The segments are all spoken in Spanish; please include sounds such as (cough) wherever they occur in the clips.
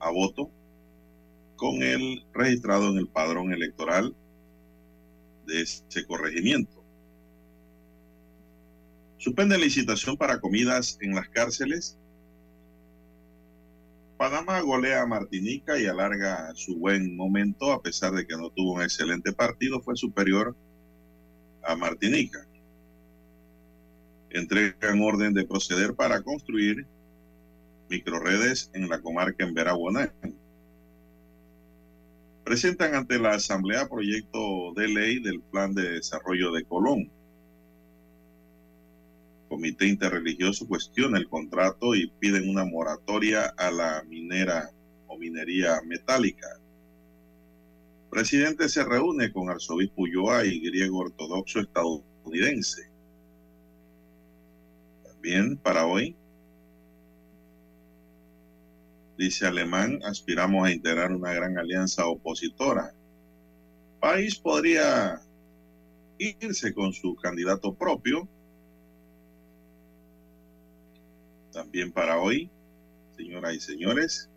a voto con el registrado en el padrón electoral de ese corregimiento. Suspende licitación para comidas en las cárceles. Panamá golea a Martinica y alarga su buen momento a pesar de que no tuvo un excelente partido, fue superior a Martinica. Entregan orden de proceder para construir microredes en la comarca en Veraguaná. Presentan ante la Asamblea proyecto de ley del Plan de Desarrollo de Colón. Comité Interreligioso cuestiona el contrato y piden una moratoria a la minera o minería metálica. Presidente se reúne con arzobispo Ulloa y griego ortodoxo estadounidense. También para hoy, dice Alemán, aspiramos a integrar una gran alianza opositora. País podría irse con su candidato propio. También para hoy, señoras y señores,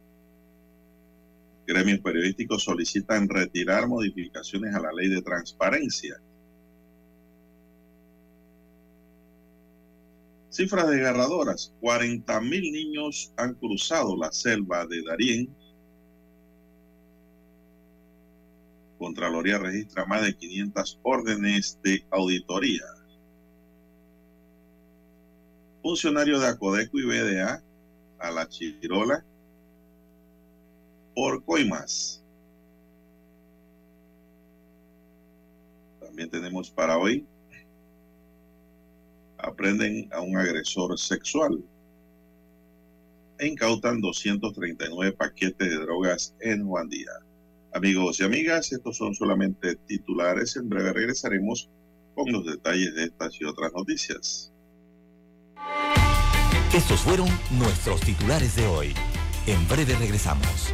gremios periodísticos solicitan retirar modificaciones a la ley de transparencia. Cifras desgarradoras. 40 mil niños han cruzado la selva de Darién. Contraloría registra más de 500 órdenes de auditoría. Funcionario de Acodeco y BDA a la Chirola por coimas. También tenemos para hoy aprenden a un agresor sexual e incautan 239 paquetes de drogas en Juan Díaz. Amigos y amigas, estos son solamente titulares. En breve regresaremos con los detalles de estas y otras noticias. Estos fueron nuestros titulares de hoy. En breve regresamos.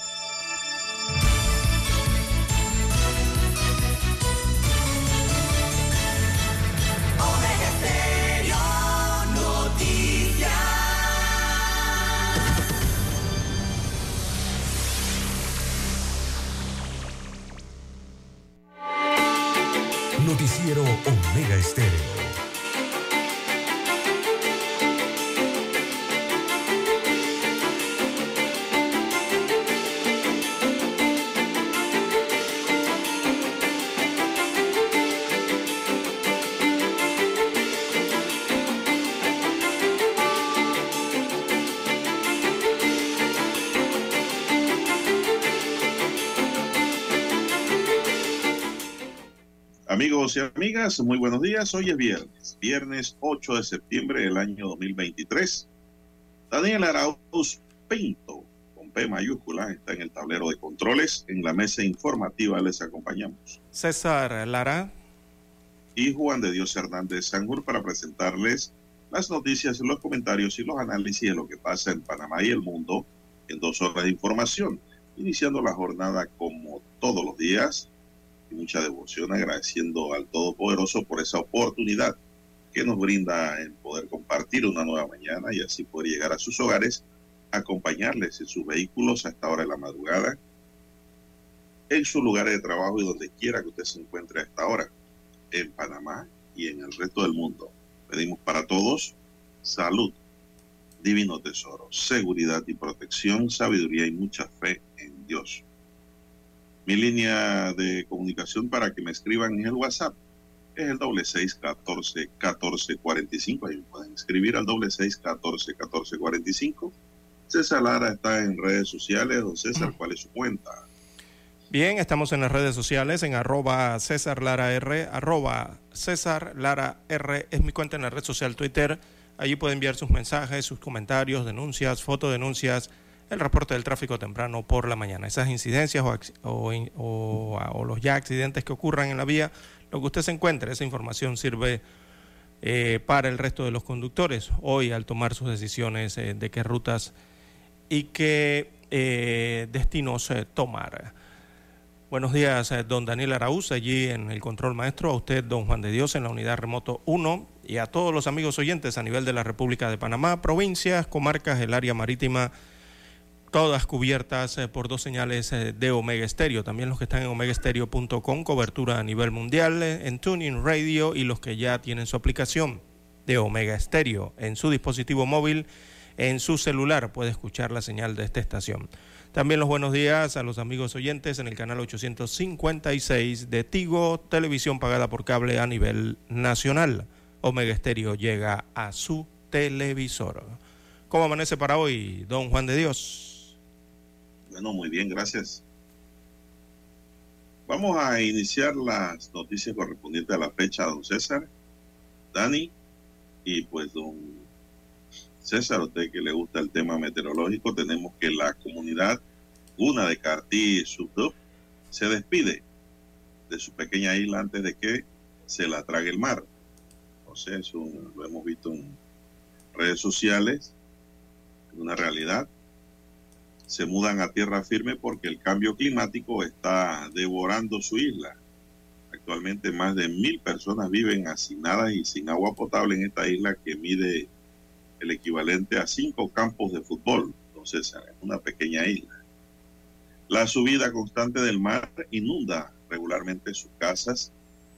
Amigos y amigas, muy buenos días. Hoy es viernes, viernes 8 de septiembre del año 2023. Daniel Arauz Pinto, con P mayúscula, está en el tablero de controles. En la mesa informativa les acompañamos. César Lara. Y Juan de Dios Hernández Sanjur para presentarles las noticias, los comentarios y los análisis de lo que pasa en Panamá y el mundo en dos horas de información. Iniciando la jornada como todos los días mucha devoción agradeciendo al Todopoderoso por esa oportunidad que nos brinda en poder compartir una nueva mañana y así poder llegar a sus hogares acompañarles en sus vehículos a esta hora de la madrugada, en su lugar de trabajo y donde quiera que usted se encuentre a esta hora, en Panamá y en el resto del mundo. Pedimos para todos salud, divino tesoro, seguridad y protección, sabiduría y mucha fe en Dios. Mi línea de comunicación para que me escriban en el WhatsApp es el doble seis catorce catorce cuarenta y cinco. Ahí me pueden escribir al doble seis catorce catorce cuarenta y cinco. César Lara está en redes sociales. Don César, ¿cuál es su cuenta? Bien, estamos en las redes sociales en arroba César Lara R, arroba César Lara R es mi cuenta en la red social Twitter. Allí puede enviar sus mensajes, sus comentarios, denuncias, fotodenuncias, el reporte del tráfico temprano por la mañana. Esas incidencias o, o, los ya accidentes que ocurran en la vía, lo que usted se encuentre, esa información sirve eh, para el resto de los conductores hoy al tomar sus decisiones eh, de qué rutas y qué eh, destinos tomar. Buenos días, don Daniel Araúz, allí en el control maestro, a usted, don Juan de Dios, en la unidad remoto 1, y a todos los amigos oyentes a nivel de la República de Panamá, provincias, comarcas, el área marítima, todas cubiertas eh, por dos señales eh, de Omega Estéreo. También los que están en omegaestereo.com, cobertura a nivel mundial, eh, en Tuning Radio, y los que ya tienen su aplicación de Omega Estéreo en su dispositivo móvil, en su celular, puede escuchar la señal de esta estación. También los buenos días a los amigos oyentes en el canal 856 de Tigo, televisión pagada por cable a nivel nacional. Omega Estéreo llega a su televisor. ¿Cómo amanece para hoy, don Juan de Dios? Bueno, muy bien, gracias. Vamos a iniciar las noticias correspondientes a la fecha, don César, Dani, y pues don César, usted que le gusta el tema meteorológico, tenemos que la comunidad, una de Cartí Subdup, se despide de su pequeña isla antes de que se la trague el mar. Sé, eso lo hemos visto en redes sociales, es una realidad. Se mudan a tierra firme porque el cambio climático está devorando su isla. Actualmente más de mil personas viven hacinadas y sin agua potable en esta isla que mide el equivalente a cinco campos de fútbol. Entonces, es una pequeña isla. La subida constante del mar inunda regularmente sus casas.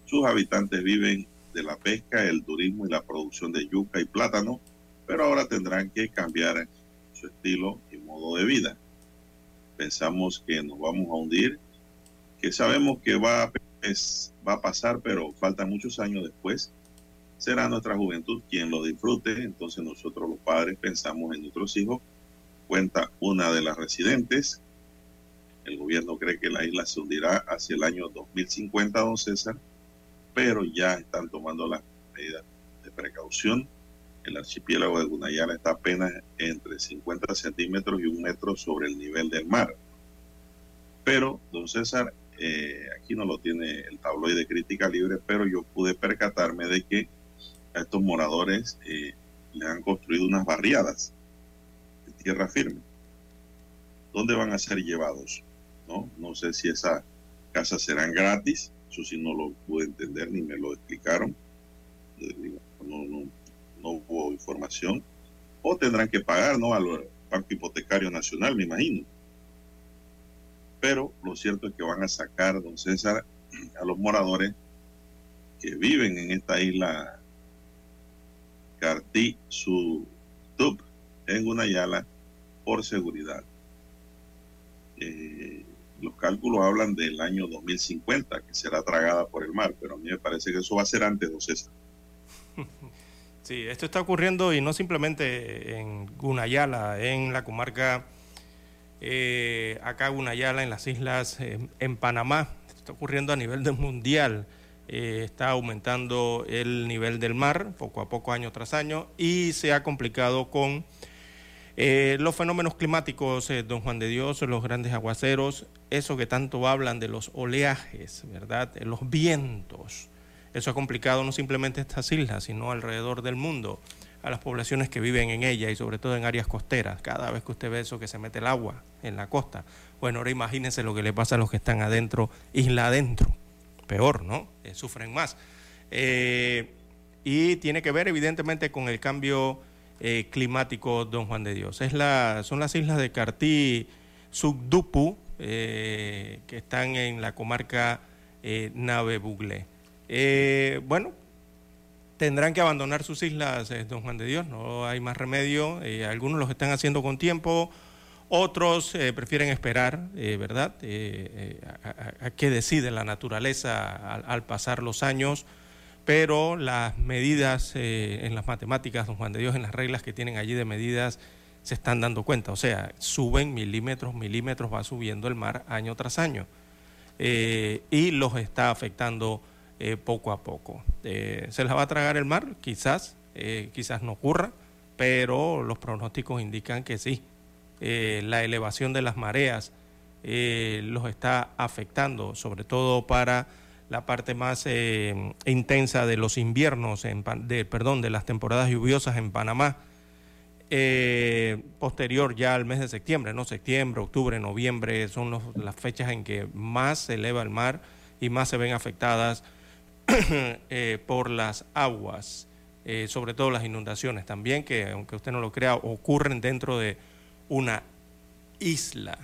Sus habitantes viven de la pesca, el turismo y la producción de yuca y plátano, pero ahora tendrán que cambiar su estilo y modo de vida. Pensamos que nos vamos a hundir, que sabemos que va, va a pasar, pero faltan muchos años después será nuestra juventud quien lo disfrute. Entonces nosotros los padres pensamos en nuestros hijos. Cuenta una de las residentes. El gobierno cree que la isla se hundirá hacia el año 2050, don César, pero ya están tomando las medidas de precaución. El archipiélago de Gunayala está apenas entre 50 centímetros y un metro sobre el nivel del mar. Pero, don César, eh, aquí no lo tiene el tabloide Crítica Libre, pero yo pude percatarme de que a estos moradores eh, le han construido unas barriadas de tierra firme. ¿Dónde van a ser llevados? No, no sé si esas casas serán gratis, eso sí no lo pude entender ni me lo explicaron. No, no, no hubo información. O tendrán que pagar, ¿no? Al Banco Hipotecario Nacional, me imagino. Pero lo cierto es que van a sacar, don César, a los moradores que viven en esta isla Cartí su tub en Gunayala por seguridad. Eh, los cálculos hablan del año 2050, que será tragada por el mar, pero a mí me parece que eso va a ser antes, don César. (laughs) Sí, esto está ocurriendo y no simplemente en Gunayala, en la comarca eh, acá Gunayala, en las islas, eh, en Panamá, esto está ocurriendo a nivel del mundial. Eh, está aumentando el nivel del mar poco a poco, año tras año, y se ha complicado con eh, los fenómenos climáticos, don Juan de Dios, los grandes aguaceros, eso que tanto hablan de los oleajes, ¿verdad? los vientos. Eso ha complicado no simplemente estas islas, sino alrededor del mundo, a las poblaciones que viven en ella y sobre todo en áreas costeras. Cada vez que usted ve eso que se mete el agua en la costa, bueno, ahora imagínense lo que le pasa a los que están adentro, isla adentro peor, ¿no? sufren más. Eh, y tiene que ver evidentemente con el cambio eh, climático, don Juan de Dios. Es la, son las islas de Cartí, Subdupu, eh, que están en la comarca eh, Nave Bugle. Eh, bueno, tendrán que abandonar sus islas, eh, don Juan de Dios, no hay más remedio. Eh, algunos los están haciendo con tiempo, otros prefieren esperar, ¿verdad? A, qué decide la naturaleza al, al pasar los años, pero las medidas en las matemáticas, don Juan de Dios, en las reglas que tienen allí de medidas, se están dando cuenta. O sea, suben milímetros, milímetros, va subiendo el mar año tras año y los está afectando eh, poco a poco. Eh, ¿Se las va a tragar el mar? Quizás, eh, quizás no ocurra, pero los pronósticos indican que sí. La elevación de las mareas los está afectando, sobre todo para la parte más intensa de los inviernos, en, de, perdón, de las temporadas lluviosas en Panamá posterior ya al mes de septiembre, ¿no? Septiembre, octubre, noviembre son las fechas en que más se eleva el mar y más se ven afectadas (coughs) eh, por las aguas, eh, sobre todo las inundaciones también, que aunque usted no lo crea, ocurren dentro de una isla.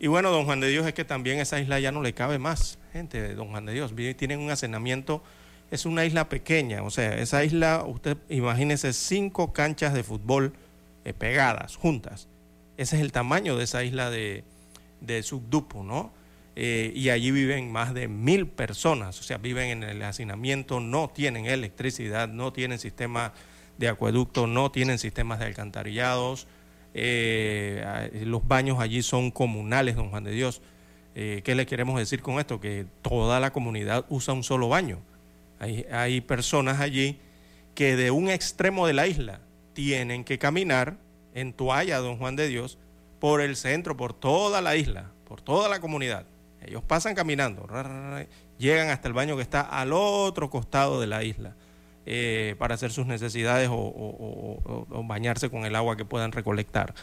Y bueno, don Juan de Dios, es que también esa isla ya no le cabe más gente don Juan de Dios. Tienen un hacenamiento, es una isla pequeña, o sea, esa isla, usted imagínese cinco canchas de fútbol eh, pegadas, juntas. Ese es el tamaño de esa isla de, de Subdupo, ¿no? Eh, y allí viven más de mil personas, o sea, viven en el hacinamiento, no tienen electricidad, no tienen sistema de acueducto, no tienen sistemas de alcantarillados, eh, a- los baños allí son comunales, don Juan de Dios. Eh, ¿Qué le queremos decir con esto? Que toda la comunidad usa un solo baño. Hay personas allí que de un extremo de la isla tienen que caminar en toalla, don Juan de Dios, por el centro, por toda la isla, por toda la comunidad. Ellos pasan caminando, llegan hasta el baño que está al otro costado de la isla eh, para hacer sus necesidades o, o- o- o- o bañarse con el agua que puedan recolectar.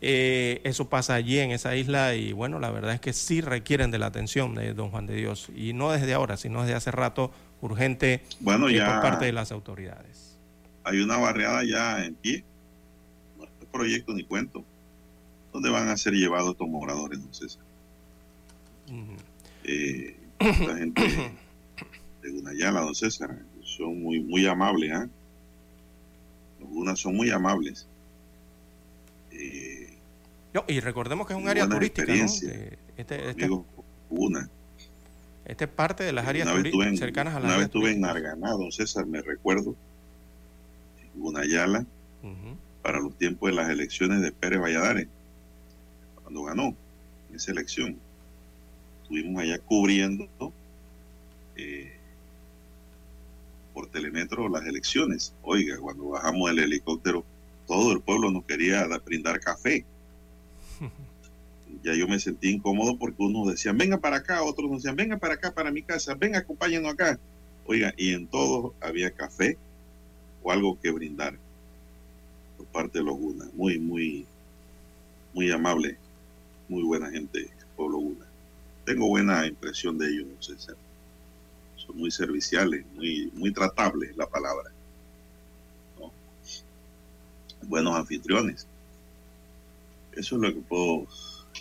Eh, eso pasa allí en esa isla y bueno, la verdad es que sí requieren de la atención de don Juan de Dios y no desde ahora, sino desde hace rato urgente Bueno, eh, ya por parte de las autoridades. hay una barriada ya en pie. No es proyecto ni cuento. ¿Dónde van a ser llevados estos moradores, no César? Ujú. Eh, la gente de Gunayala, don César, son muy, muy amables, ¿ah? Los Gunas son muy amables. Eh, No, y recordemos que es un área turística, ¿no? Este, este, amigos Guna. este es parte de las áreas estuve en, cercanas a las una vez áreas estuve en. Arganá, don César, me recuerdo, en Gunayala, para los tiempos de las elecciones de Pérez Valladares, cuando ganó esa elección. Estuvimos allá cubriendo eh, por telemetro las elecciones. Oiga, cuando bajamos del helicóptero, todo el pueblo nos quería da- brindar café. (laughs) Ya yo me sentí incómodo porque unos decían, venga para acá, otros nos decían, venga para acá, para mi casa, venga, acompáñenos acá. Oiga, y en todos había café o algo que brindar por parte de los Gunas. Muy, muy, muy amable, muy buena gente, el pueblo Guna. Tengo buena impresión de ellos, César. Son muy serviciales, muy, muy tratables, la palabra. ¿no? Buenos anfitriones. Eso es lo que puedo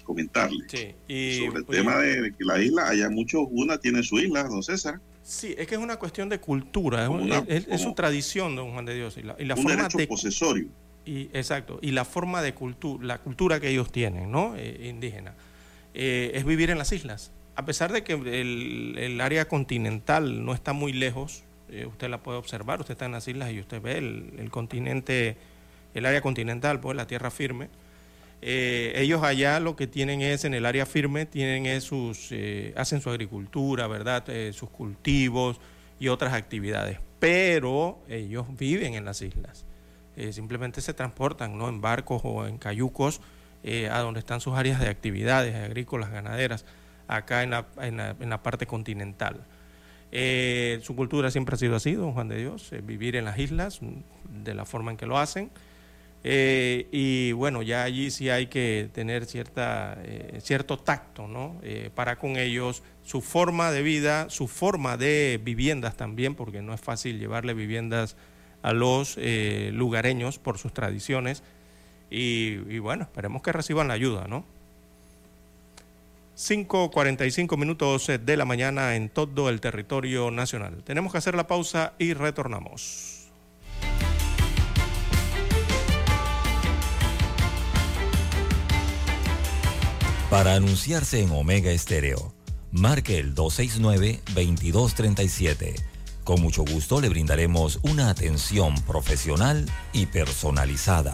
comentarle. Sí, y, Sobre el oye, tema de que la isla, allá muchos Gunas tienen su isla, don César. Sí, es que es una cuestión de cultura, es, una- es- es su tradición, don Juan de Dios, y la, y la un forma derecho de posesorio. y exacto y la forma de cultura, la cultura que ellos tienen, ¿no? Eh, indígena, eh, es vivir en las islas. A pesar de que el, el área continental no está muy lejos, eh, usted la puede observar, usted está en las islas y usted ve el, el continente, el área continental, pues la tierra firme. Eh, ellos allá lo que tienen es en el área firme tienen es sus hacen su agricultura verdad sus cultivos y otras actividades pero ellos viven en las islas simplemente se transportan no en barcos o en cayucos eh, a donde están sus áreas de actividades agrícolas ganaderas acá en la, en la, parte continental. Eh, su cultura siempre ha sido así don Juan de Dios eh, vivir en las islas mm, de la forma en que lo hacen. Y bueno, ya allí sí hay que tener cierta, cierto tacto, ¿no? Para con ellos, su forma de vida, su forma de viviendas también, porque no es fácil llevarle viviendas a los lugareños por sus tradiciones y, bueno, esperemos que reciban la ayuda, ¿no? 5.45 minutos de la mañana en todo el territorio nacional. Tenemos que hacer la pausa y retornamos. Para anunciarse en Omega Estéreo, marque el 269-2237. Con mucho gusto le brindaremos una atención profesional y personalizada.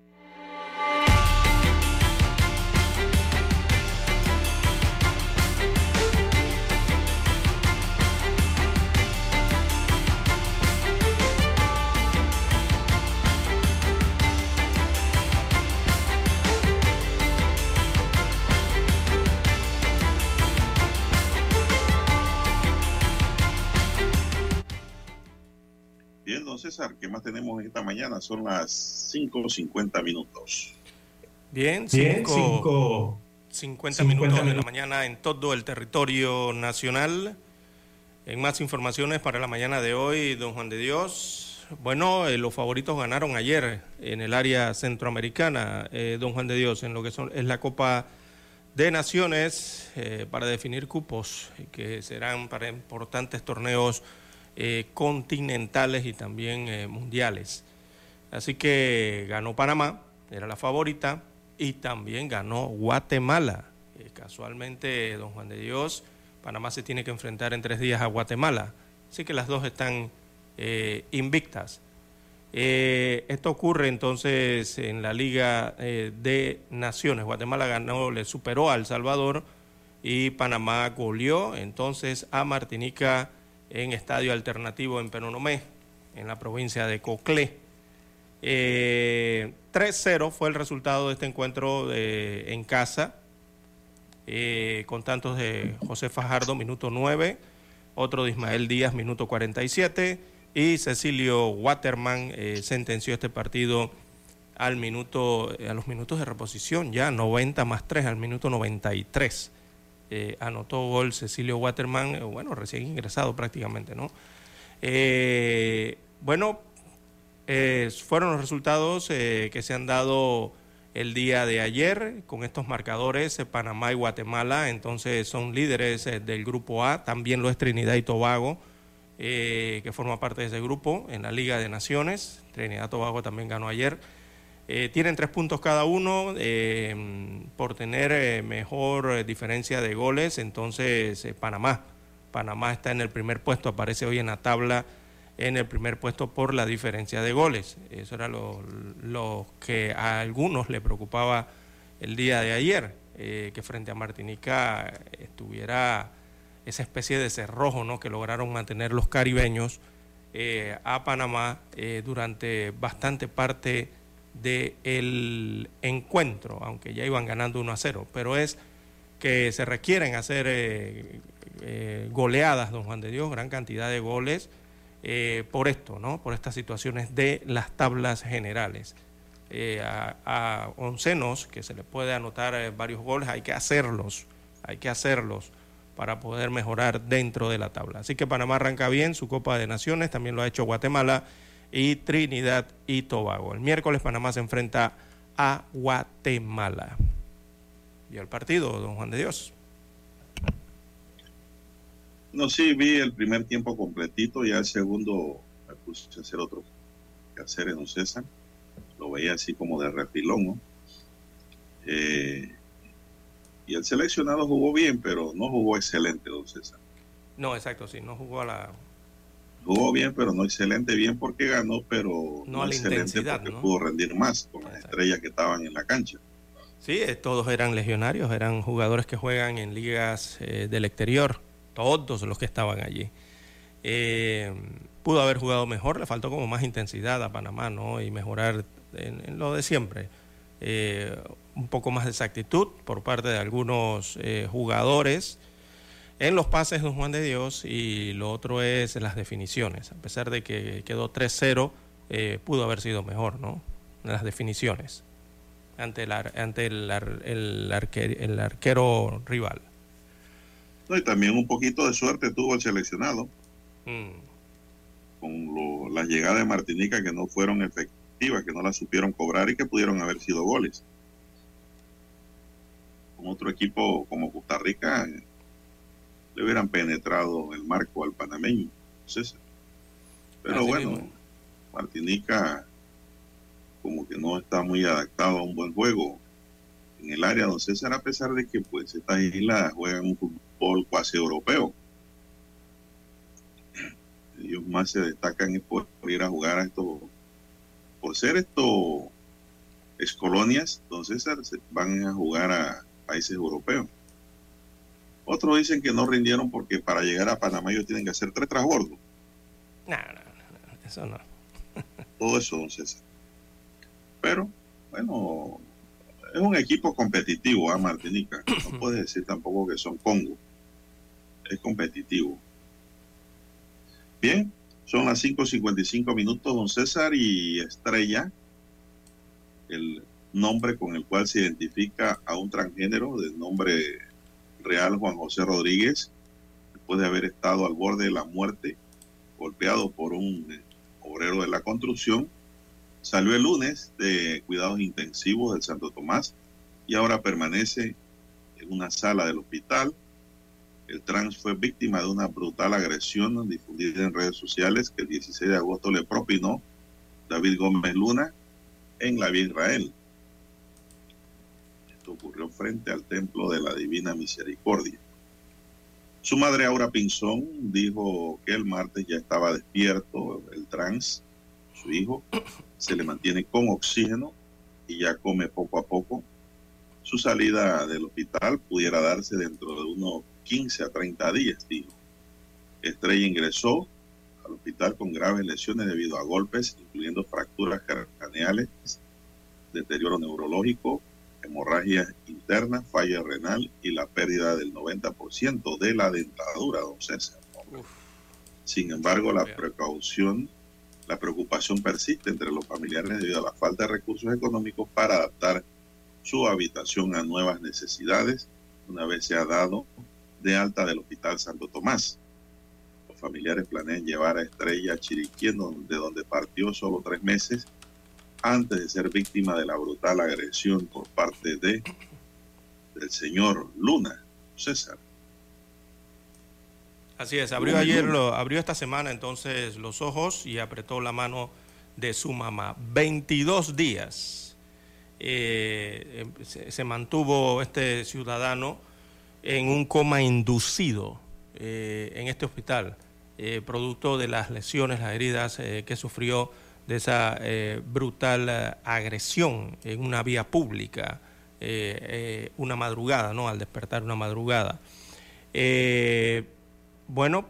César, ¿qué más tenemos esta mañana? Son las 5.50 minutos. Bien, Bien, 5 cinco- 50 minutos de la mañana en todo el territorio nacional. En más informaciones para la mañana de hoy, don Juan de Dios. Bueno, eh, los favoritos ganaron ayer en el área centroamericana, eh, don Juan de Dios, en lo que son, es la Copa de Naciones eh, para definir cupos que serán para importantes torneos eh, continentales y también eh, mundiales. Así que ganó Panamá, era la favorita, y también ganó Guatemala. Eh, casualmente, don Juan de Dios, Panamá se tiene que enfrentar en tres días a Guatemala. Así que las dos están invictas. Esto ocurre entonces en la Liga de Naciones. Guatemala ganó, le superó a El Salvador y Panamá goleó entonces a Martinica en estadio alternativo en Penonomé, en la provincia de Coclé. Eh, 3-0 fue el resultado de este encuentro de- en casa, eh, con tantos de José Fajardo, minuto 9, otro de Ismael Díaz, minuto 47, y Cecilio Waterman eh, sentenció este partido al minuto, eh, a los minutos de reposición, ya 90 más 3, al minuto 93. Eh, anotó gol Cecilio Waterman, eh, bueno, recién ingresado prácticamente, ¿no? Eh, bueno, fueron los resultados que se han dado el día de ayer con estos marcadores, Panamá y Guatemala, entonces son líderes del grupo A, también lo es Trinidad y Tobago, que forma parte de ese grupo en la Liga de Naciones. Trinidad Tobago también ganó ayer. Eh, tienen tres puntos cada uno eh, por tener mejor diferencia de goles. Entonces, Panamá. Panamá está en el primer puesto, aparece hoy en la tabla en el primer puesto por la diferencia de goles. Eso era lo, que a algunos le preocupaba el día de ayer, que frente a Martinica estuviera esa especie de cerrojo ¿no? que lograron mantener los caribeños eh, a Panamá eh, durante bastante parte del encuentro, aunque ya iban ganando 1 a 0, pero es que se requieren hacer eh, goleadas, don Juan de Dios, gran cantidad de goles por esto, ¿no? por estas situaciones de las tablas generales. a, a oncenos, que se le puede anotar varios goles, hay que hacerlos, hay que hacerlos para poder mejorar dentro de la tabla. Así que Panamá arranca bien su Copa de Naciones, también lo ha hecho Guatemala y Trinidad y Tobago. El miércoles Panamá se enfrenta a Guatemala. ¿Y el partido, don Juan de Dios? No, sí, vi el primer tiempo completito, ya el segundo me puse a hacer otro que hacer en César. Lo veía así como de refilón, ¿no? Eh, y el seleccionado jugó bien, pero no jugó excelente, don César. No, exacto, sí, no jugó a la... Jugó bien, pero no excelente, bien porque ganó, pero no, excelente porque pudo rendir más con las estrellas que estaban en la cancha. Sí, eh, todos eran legionarios, eran jugadores que juegan en ligas eh, del exterior, todos los que estaban allí. Eh, pudo haber jugado mejor, le faltó como más intensidad a Panamá, ¿no? Y mejorar en lo de siempre eh, un poco más de exactitud por parte de algunos eh, jugadores en los pases de Juan de Dios y lo otro es las definiciones. A pesar de que quedó 3-0, eh, pudo haber sido mejor, ¿no? En las definiciones ante el, ante el, el, arquero, rival. y también un poquito de suerte tuvo el seleccionado. Mm. Con las llegadas de Martinica que no fueron efectivas que no la supieron cobrar y que pudieron haber sido goles. Con otro equipo como Costa Rica le hubieran penetrado el marco al panameño. Pero bueno, Martinica como que no está muy adaptado a un buen juego en el área, don César, a pesar de que pues estas islas juegan un fútbol cuasi europeo. Ellos más se destacan por ir a jugar a estos por ser esto es colonias, entonces van a jugar a países europeos. Otros dicen que no rindieron porque para llegar a Panamá ellos tienen que hacer tres transbordos. No, no, no, eso no. (laughs) Todo eso, don César. Pero, bueno, es un equipo competitivo, ¿ah, Martinica? No puedes decir tampoco que son Congo. Es competitivo. Bien, son las 5.55 minutos, don César, y Estrella, el nombre con el cual se identifica a un transgénero de nombre real Juan José Rodríguez, después de haber estado al borde de la muerte, golpeado por un obrero de la construcción, salió el lunes de cuidados intensivos del Santo Tomás y ahora permanece en una sala del hospital el trans fue víctima de una brutal agresión difundida en redes sociales que el 16 de agosto le propinó David Gómez Luna en la Vía Israel. Ocurrió frente al Templo de la Divina Misericordia. Su madre Aura Pinzón dijo que el martes ya estaba despierto el trans, su hijo, se le mantiene con oxígeno y ya come poco a poco. Su salida del hospital pudiera darse dentro de unos 15 a 30 días, dijo. Estrella ingresó al hospital con graves lesiones debido a golpes, incluyendo fracturas craneales, deterioro neurológico, hemorragias internas, falla renal y la pérdida del 90% de la dentadura, don César. Sin embargo, la precaución, la preocupación persiste entre los familiares debido a la falta de recursos económicos para adaptar su habitación a nuevas necesidades una vez se ha dado de alta del Hospital Santo Tomás. Los familiares planean llevar a Estrella a Chiriquí, de donde partió solo tres meses antes de ser víctima de la brutal agresión por parte de del señor Luna, César. Así es, abrió ayer, lo, abrió esta semana entonces los ojos y apretó la mano de su mamá. 22 días eh, se, se mantuvo este ciudadano en un coma inducido eh, en este hospital, eh, producto de las lesiones, las heridas que sufrió de esa eh, brutal eh, agresión en una vía pública, eh, una madrugada, ¿no? Al despertar una madrugada. Bueno,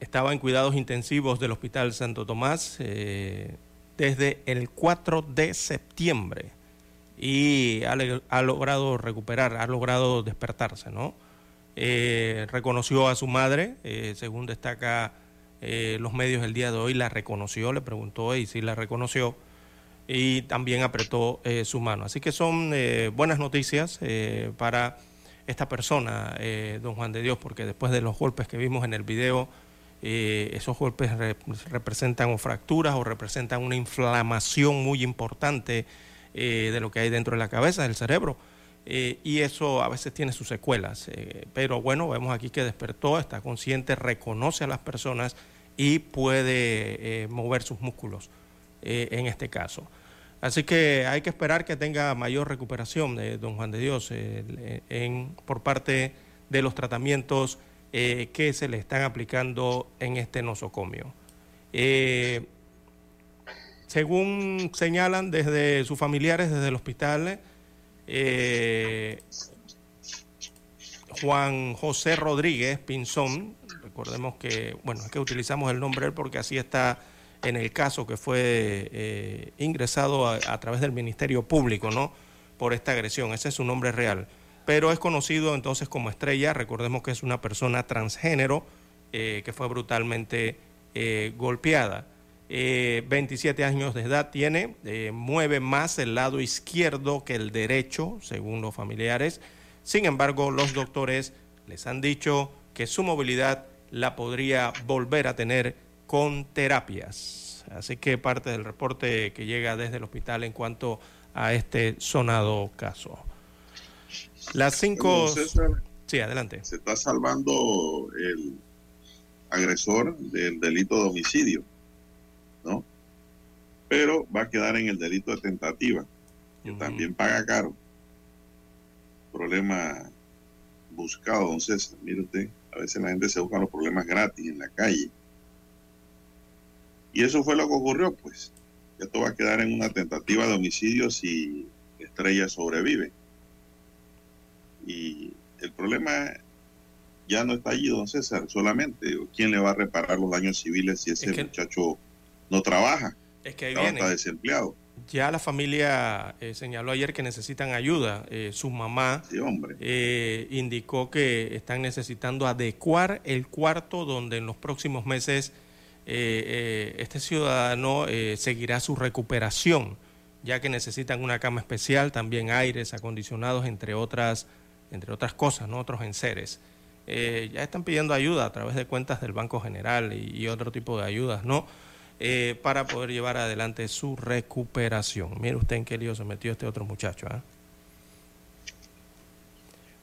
estaba en cuidados intensivos del Hospital Santo Tomás desde el 4 de septiembre y ha, logrado recuperar, ha logrado despertarse, ¿no? Reconoció a su madre, según destaca eh, los medios el día de hoy, la reconoció, le preguntó y sí la reconoció y también apretó eh, su mano. Así que son eh, buenas noticias eh, para esta persona, eh, don Juan de Dios, porque después de los golpes que vimos en el video, esos golpes re- representan o fracturas o representan una inflamación muy importante de lo que hay dentro de la cabeza, del cerebro. Eh, y eso a veces tiene sus secuelas. eh, pero bueno, vemos aquí que despertó, está consciente, reconoce a las personas y puede eh, mover sus músculos en este caso. Así que hay que esperar que tenga mayor recuperación de don Juan de Dios por parte de los tratamientos que se le están aplicando en este nosocomio. Según señalan desde sus familiares, desde el hospital, eh, Juan José Rodríguez Pinzón, recordemos que, bueno, es que utilizamos el nombre él porque así está en el caso que fue eh, ingresado a, a través del Ministerio Público, ¿no? Por esta agresión, ese es su nombre real. Pero es conocido entonces como Estrella, recordemos que es una persona transgénero eh, que fue brutalmente eh, golpeada. Eh, 27 años de edad tiene, eh, mueve más el lado izquierdo que el derecho, según los familiares. Sin embargo, los doctores les han dicho que su movilidad la podría volver a tener con terapias. Así que parte del reporte que llega desde el hospital en cuanto a este sonado caso. Las cinco... César, Sí, adelante. se está salvando el agresor del delito de homicidio, ¿no? Pero va a quedar en el delito de tentativa, que también paga caro. Problema buscado, don César. Mire usted, a veces la gente se busca los problemas gratis en la calle. Y eso fue lo que ocurrió, pues. Esto va a quedar en una tentativa de homicidio si Estrella sobrevive. Y el problema ya no está allí, don César, solamente. ¿Quién le va a reparar los daños civiles si ese Es que- muchacho no trabaja? Es que ahí viene. hasta desempleado. Ya la familia eh, señaló ayer que necesitan ayuda. Eh, su mamá Sí, hombre. eh, indicó que están necesitando adecuar el cuarto donde en los próximos meses eh, eh, este ciudadano seguirá su recuperación, ya que necesitan una cama especial, también aires acondicionados, entre otras, entre otras cosas, ¿no? otros enseres. Eh, ya están pidiendo ayuda a través de cuentas del Banco General y, y otro tipo de ayudas, ¿no? Eh, para poder llevar adelante su recuperación. Mire usted en qué lío se metió este otro muchacho. ¿ah?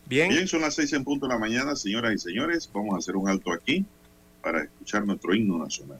Bien. Bien, son las seis en punto de la mañana, señoras y señores. Vamos a hacer un alto aquí para escuchar nuestro himno nacional.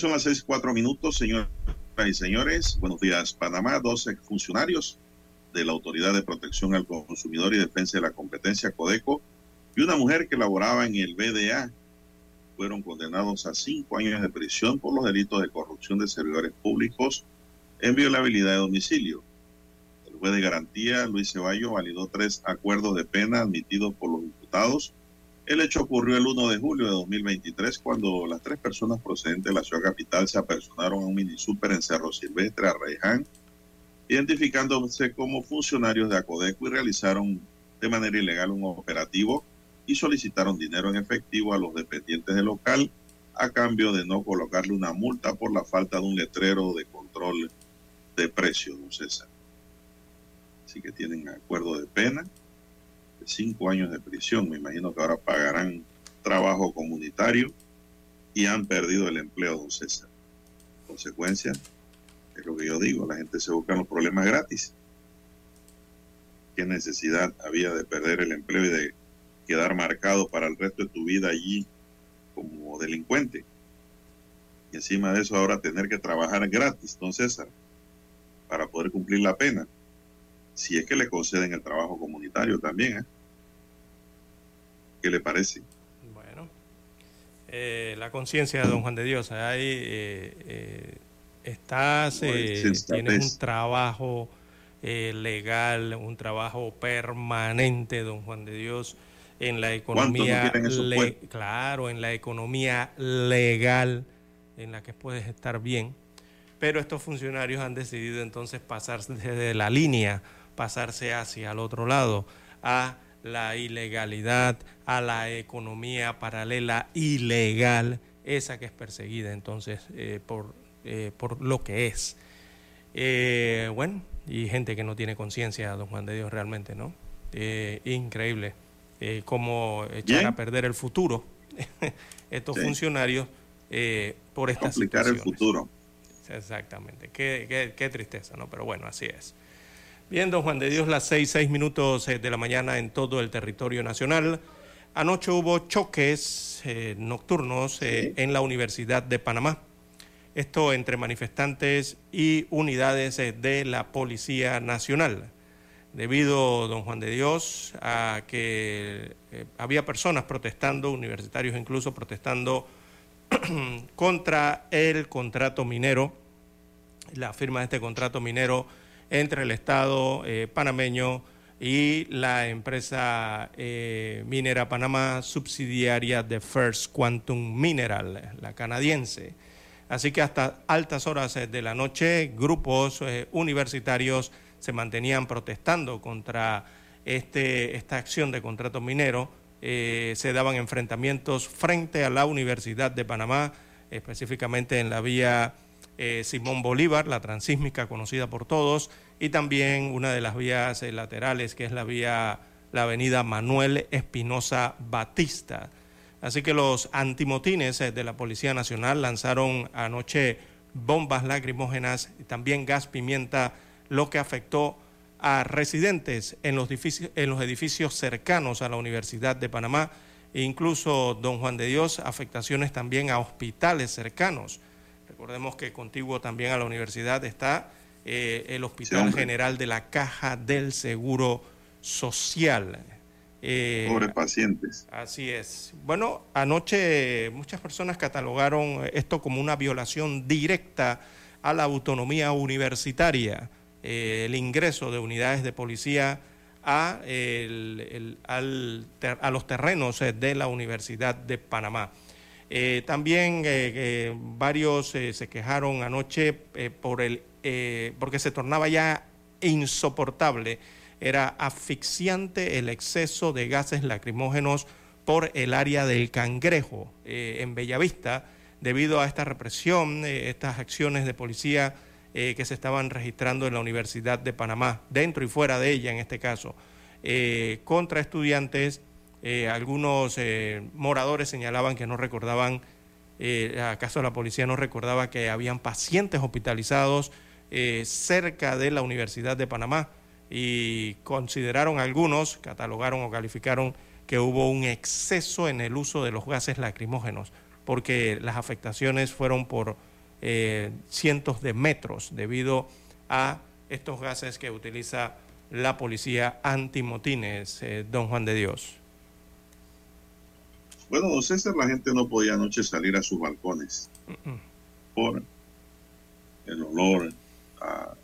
Son las seis cuatro minutos, señoras y señores. Buenos días, Panamá. Dos funcionarios de la Autoridad de Protección al Consumidor y Defensa de la Competencia, Codeco, y una mujer que laboraba en el BDA fueron condenados a cinco años de prisión por los delitos de corrupción de servidores públicos en violabilidad de domicilio. El juez de garantía, Luis Ceballo, validó tres acuerdos de pena admitidos por los diputados el hecho ocurrió el 1 de julio de 2023 cuando las tres personas procedentes de la ciudad capital se apersonaron a un mini super en Cerro Silvestre, a Reján, identificándose como funcionarios de Acodeco y realizaron de manera ilegal un operativo y solicitaron dinero en efectivo a los dependientes del local a cambio de no colocarle una multa por la falta de un letrero de control de precios, don César. Así que tienen acuerdo de pena cinco años de prisión. Me imagino que ahora pagarán trabajo comunitario y han perdido el empleo, don César. Consecuencia, es lo que yo digo, la gente se busca los problemas gratis. ¿Qué necesidad había de perder el empleo y de quedar marcado para el resto de tu vida allí como delincuente? Y encima de eso ahora tener que trabajar gratis, don César, para poder cumplir la pena si es que le conceden el trabajo comunitario también. ¿eh? ¿Qué le parece? Bueno, eh, la conciencia de don Juan de Dios, ahí eh, eh, estás, tienes un trabajo legal, un trabajo permanente, don Juan de Dios, en la economía, claro, en la economía legal, en la que puedes estar bien, pero estos funcionarios han decidido entonces pasarse desde la línea pasarse hacia el otro lado, a la ilegalidad, a la economía paralela ilegal, esa que es perseguida entonces eh, por, eh, por lo que es. Eh, bueno, y gente que no tiene conciencia, don Juan de Dios, realmente, ¿no? increíble cómo echar a perder el futuro (laughs) estos funcionarios por estas Complicar el futuro. Exactamente, qué, qué, qué tristeza, ¿no? Pero bueno, así es. Bien, don Juan de Dios, las seis, seis minutos eh, de la mañana en todo el territorio nacional. Anoche hubo choques eh, nocturnos eh, en la Universidad de Panamá. Esto entre manifestantes y unidades de la Policía Nacional. Debido, don Juan de Dios, a que había personas protestando, universitarios incluso protestando (clears throat) contra el contrato minero, la firma de este contrato minero entre el Estado eh, panameño y la empresa eh, minera Panamá subsidiaria de First Quantum Mineral, la canadiense. Así que hasta altas horas eh, de la noche, grupos universitarios se mantenían protestando contra este, esta acción de contrato minero. se daban enfrentamientos frente a la Universidad de Panamá, específicamente en la vía eh, Simón Bolívar, la transísmica conocida por todos, y también una de las vías eh, laterales, que es la vía, la avenida Manuel Espinosa Batista. Así que los antimotines eh, de la Policía Nacional lanzaron anoche bombas lacrimógenas y también gas pimienta, lo que afectó a residentes en los edificios, en los edificios cercanos a la Universidad de Panamá, e incluso, don Juan de Dios, afectaciones también a hospitales cercanos. Recordemos que contiguo también a la universidad está eh, el Hospital General de la Caja del Seguro Social. Eh, Pobre pacientes. Así es. Bueno, anoche muchas personas catalogaron esto como una violación directa a la autonomía universitaria, eh, el ingreso de unidades de policía a, el- el- al ter- a los terrenos eh, de la Universidad de Panamá. Eh, también eh, eh, varios se quejaron anoche por el, porque se tornaba ya insoportable. Era asfixiante el exceso de gases lacrimógenos por el área del Cangrejo en Bellavista debido a esta represión, estas acciones de policía que se estaban registrando en la Universidad de Panamá, dentro y fuera de ella en este caso, contra estudiantes. Eh, algunos eh, moradores señalaban que no recordaban, eh, acaso la policía no recordaba que habían pacientes hospitalizados cerca de la Universidad de Panamá y consideraron algunos, catalogaron o calificaron que hubo un exceso en el uso de los gases lacrimógenos, porque las afectaciones fueron por cientos de metros debido a estos gases que utiliza la policía antimotines, don Juan de Dios. Bueno, don César, la gente no podía anoche salir a sus balcones por el olor a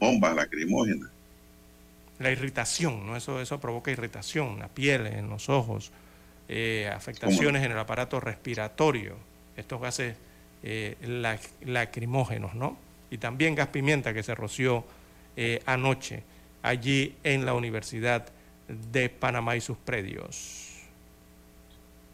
bombas lacrimógenas. La irritación, ¿no? Eso, eso provoca irritación en la piel, en los ojos, eh, afectaciones en el aparato respiratorio, estos gases eh, lac- lacrimógenos, ¿no? Y también gas pimienta que se roció eh, anoche allí en la Universidad de Panamá y sus predios.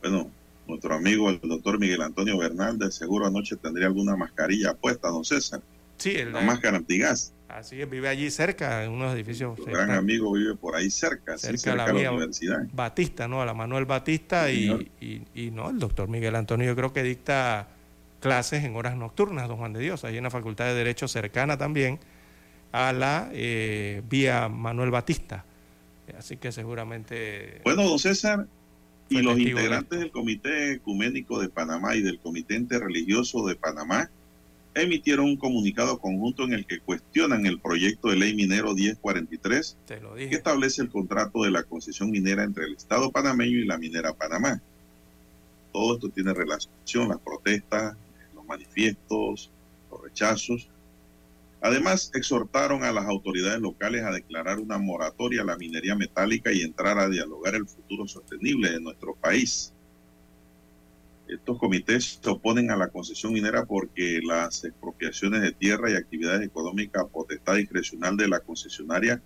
Bueno, nuestro amigo el doctor Miguel Antonio Bernal de seguro anoche tendría alguna mascarilla puesta, don César. Sí, el, La máscara antigas. así es, vive allí cerca, en unos edificios Tu gran amigo vive por ahí cerca, sí, cerca cerca, de la universidad. Batista, ¿no? A la Manuel Batista y, y no, el doctor Miguel Antonio yo creo que dicta clases en horas nocturnas, don Juan de Dios, ahí en la Facultad de Derecho cercana también a la eh, vía Manuel Batista. Así que seguramente... Bueno, don César, y los de integrantes del Comité Ecuménico de Panamá y del Comité Interreligioso de Panamá emitieron un comunicado conjunto en el que cuestionan el proyecto de ley minero 1043 te lo que establece el contrato de la concesión minera entre el Estado panameño y la minera Panamá. Todo esto tiene relación, las protestas, los manifiestos, los rechazos. Además, exhortaron a las autoridades locales a declarar una moratoria a la minería metálica y entrar a dialogar el futuro sostenible de nuestro país. Estos comités se oponen a la concesión minera porque las expropiaciones de tierra y actividades económicas a potestad discrecional de la concesionaria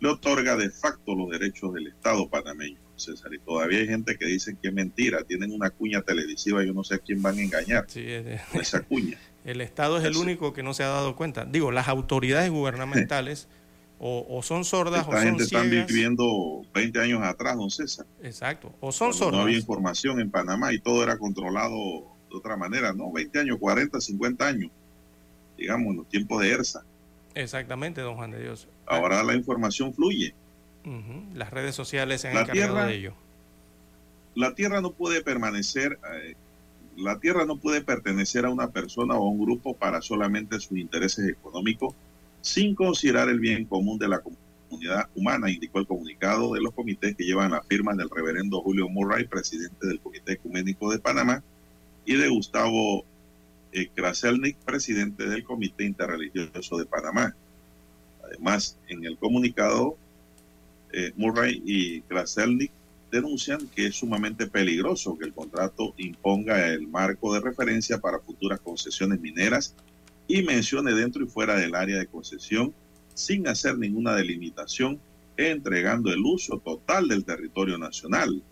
le otorga de facto los derechos del Estado panameño, César. Y todavía hay gente que dice que es mentira, tienen una cuña televisiva, yo no sé a quién van a engañar Sí, con esa cuña. (laughs) el Estado es el único que no se ha dado cuenta. Digo, las autoridades gubernamentales (laughs) o, o son sordas o Esta son gente están ciegas. viviendo 20 años atrás, don César. Exacto, o son cuando no había sordas. información en Panamá y todo era controlado de otra manera, ¿no? 20 años, 40, 50 años, digamos, en los tiempos de ERSA. Exactamente, don Juan de Dios. Ahora la información fluye. Las redes sociales se han La encargado tierra- de ello. La tierra no puede permanecer, eh, la tierra no puede pertenecer a una persona o a un grupo para solamente sus intereses económicos, sin considerar el bien común de la comunidad humana, indicó el comunicado de los comités que llevan las firmas del reverendo Julio Murray, presidente del Comité Ecuménico de Panamá, y de Gustavo eh, Kraselnik, presidente del Comité Interreligioso de Panamá. Además, en el comunicado, eh, Murray y Kraselnik denuncian que es sumamente peligroso que el contrato imponga el marco de referencia para futuras concesiones mineras y mencione dentro y fuera del área de concesión sin hacer ninguna delimitación, entregando el uso total del territorio nacional.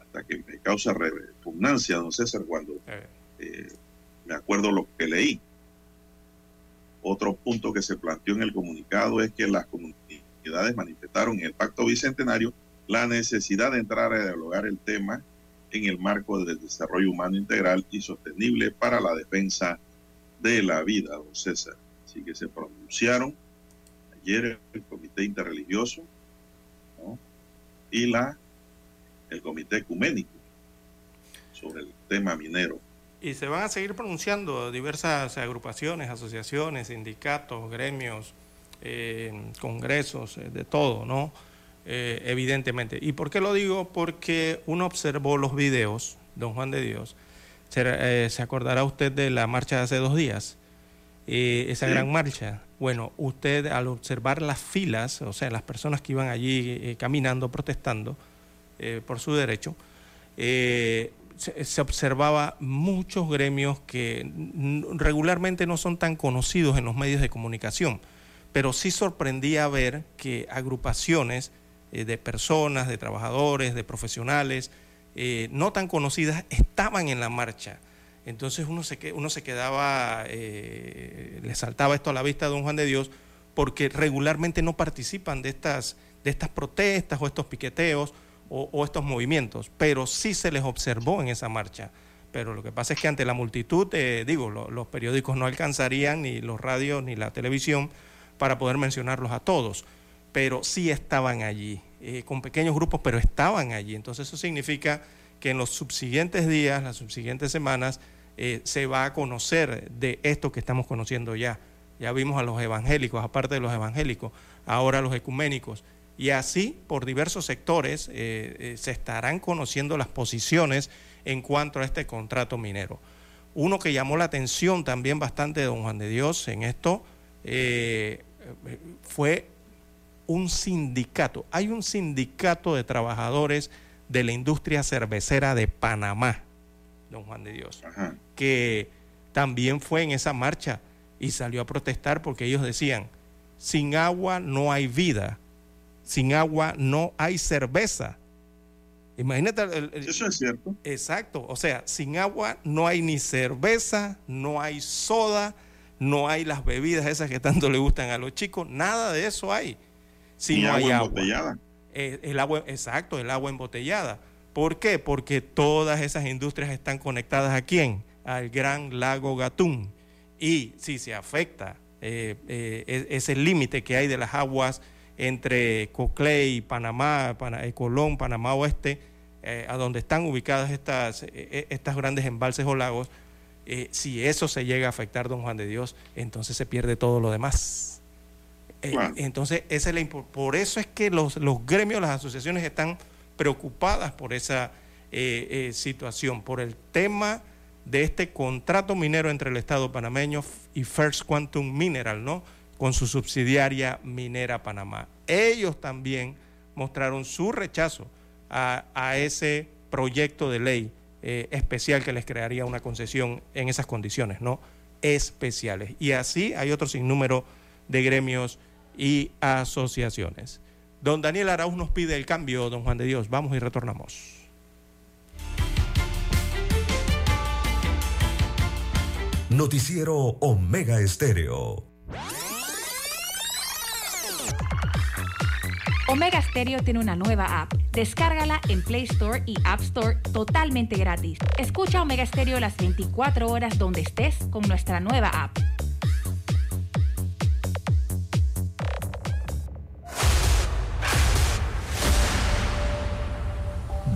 Hasta que me causa repugnancia, don César, cuando Eh, me acuerdo lo que leí. Otro punto que se planteó en el comunicado es que las comunidades manifestaron en el Pacto Bicentenario la necesidad de entrar a dialogar el tema en el marco del desarrollo humano integral y sostenible para la defensa de la vida, don César. Así que se pronunciaron ayer el Comité Interreligioso y la, el Comité Ecuménico sobre el tema minero. Y se van a seguir pronunciando diversas agrupaciones, asociaciones, sindicatos, gremios, eh, congresos, eh, de todo, ¿no? Eh, evidentemente. ¿Y por qué lo digo? Porque uno observó los videos, don Juan de Dios, se, eh, se acordará usted de la marcha de hace dos días, eh, esa gran marcha. Bueno, usted al observar las filas, o sea, las personas que iban allí caminando, protestando por su derecho, se, se, observaba muchos gremios que regularmente no son tan conocidos en los medios de comunicación, pero sí sorprendía ver que agrupaciones de personas, de trabajadores, de profesionales, no tan conocidas, estaban en la marcha entonces uno se, uno se quedaba, eh, le saltaba esto a la vista de don Juan de Dios, porque regularmente no participan de estas, de estas protestas o estos piqueteos o, estos movimientos, pero sí se les observó en esa marcha. Pero lo que pasa es que ante la multitud, eh, digo, los periódicos no alcanzarían, ni los radios, ni la televisión, para poder mencionarlos a todos, pero sí estaban allí, eh, con pequeños grupos, pero estaban allí. Entonces eso significa que en los subsiguientes días, las subsiguientes semanas, eh, se va a conocer de esto que estamos conociendo ya. Ya vimos a los evangélicos, aparte de los evangélicos, ahora los ecuménicos. Y así, por diversos sectores, eh, se estarán conociendo las posiciones en cuanto a este contrato minero. Uno que llamó la atención también bastante de don Juan de Dios en esto fue un sindicato. Hay un sindicato de trabajadores de la industria cervecera de Panamá don Juan de Dios, que también fue en esa marcha y salió a protestar porque ellos decían, sin agua no hay vida, sin agua no hay cerveza. Imagínate. Eso es cierto. Exacto. O sea, sin agua no hay ni cerveza, no hay soda, no hay las bebidas esas que tanto le gustan a los chicos, nada de eso hay. Si no hay agua. Embotellada. Eh, el agua, exacto, el agua embotellada. ¿Por qué? Porque todas esas industrias están conectadas a quién? Al gran lago Gatún. Y si se afecta eh, eh, e-, ese límite que hay de las aguas entre Coclé Panamá, eh, Colón, Panamá Oeste, a donde están ubicadas estas, estas grandes embalses o lagos, si eso se llega a afectar, don Juan de Dios, entonces se pierde todo lo demás. Entonces, ese es por eso es que los, los gremios, las asociaciones están preocupadas por esa eh, eh, situación, por el tema de este contrato minero entre el Estado panameño y First Quantum Mineral, ¿no? Con su subsidiaria minera Panamá. Ellos también mostraron su rechazo a, ese proyecto de ley eh, especial que les crearía una concesión en esas condiciones, ¿no? Especiales. Y así hay otro sinnúmero de gremios y asociaciones. Don Daniel Arauz nos pide el cambio, don Juan de Dios. Vamos y retornamos. Noticiero Omega Estéreo. Omega Stereo tiene una nueva app. Descárgala en Play Store y App Store totalmente gratis. Escucha Omega Stereo las 24 horas donde estés con nuestra nueva app.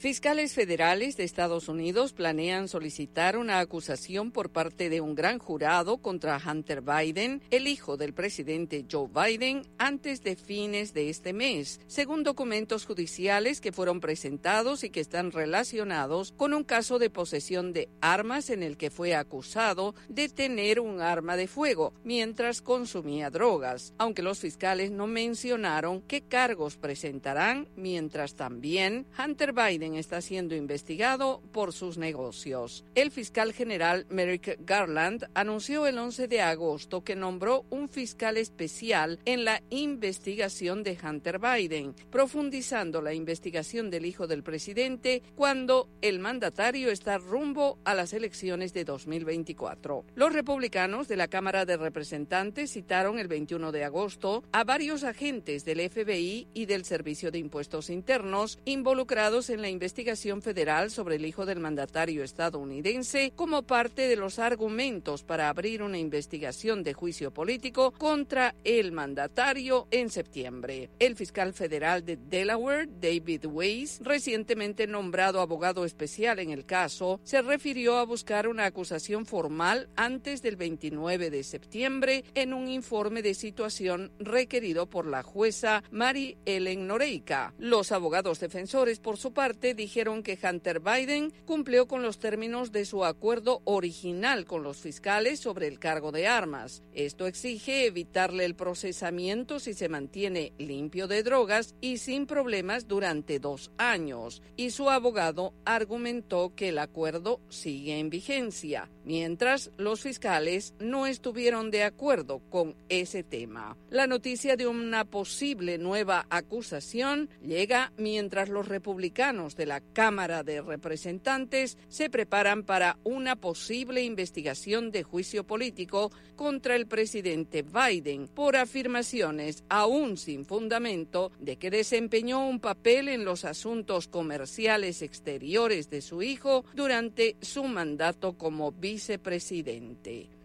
Fiscales federales de Estados Unidos planean solicitar una acusación por parte de un gran jurado contra Hunter Biden, el hijo del presidente Joe Biden, antes de fines de este mes, según documentos judiciales que fueron presentados y que están relacionados con un caso de posesión de armas en el que fue acusado de tener un arma de fuego mientras consumía drogas, aunque los fiscales no mencionaron qué cargos presentarán, mientras también Hunter Biden está siendo investigado por sus negocios. El fiscal general Merrick Garland anunció el 11 de agosto que nombró un fiscal especial en la investigación de Hunter Biden, profundizando la investigación del hijo del presidente cuando el mandatario está rumbo a las elecciones de 2024. Los republicanos de la Cámara de Representantes citaron el 21 de agosto a varios agentes del FBI y del Servicio de Impuestos Internos involucrados en la investigación investigación federal sobre el hijo del mandatario estadounidense como parte de los argumentos para abrir una investigación de juicio político contra el mandatario en septiembre. El fiscal federal de Delaware, David Weiss, recientemente nombrado abogado especial en el caso, se refirió a buscar una acusación formal antes del 29 de septiembre en un informe de situación requerido por la jueza Mary Ellen Noreika. Los abogados defensores, por su parte, dijeron que Hunter Biden cumplió con los términos de su acuerdo original con los fiscales sobre el cargo de armas. Esto exige evitarle el procesamiento si se mantiene limpio de drogas y sin problemas durante dos años. Y su abogado argumentó que el acuerdo sigue en vigencia, mientras los fiscales no estuvieron de acuerdo con ese tema. La noticia de una posible nueva acusación llega mientras los republicanos de la Cámara de Representantes se preparan para una posible investigación de juicio político contra el presidente Biden por afirmaciones aún sin fundamento de que desempeñó un papel en los asuntos comerciales exteriores de su hijo durante su mandato como vicepresidente.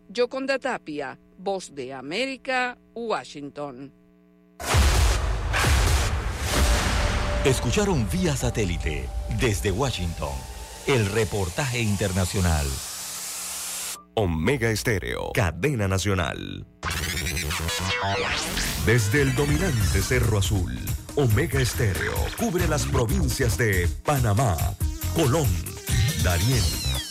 Yoconda Tapia, Voz de América, Washington. Escucharon vía satélite desde Washington el reportaje internacional. Omega Estéreo, cadena nacional. Desde el dominante Cerro Azul, Omega Estéreo cubre las provincias de Panamá, Colón, Darién,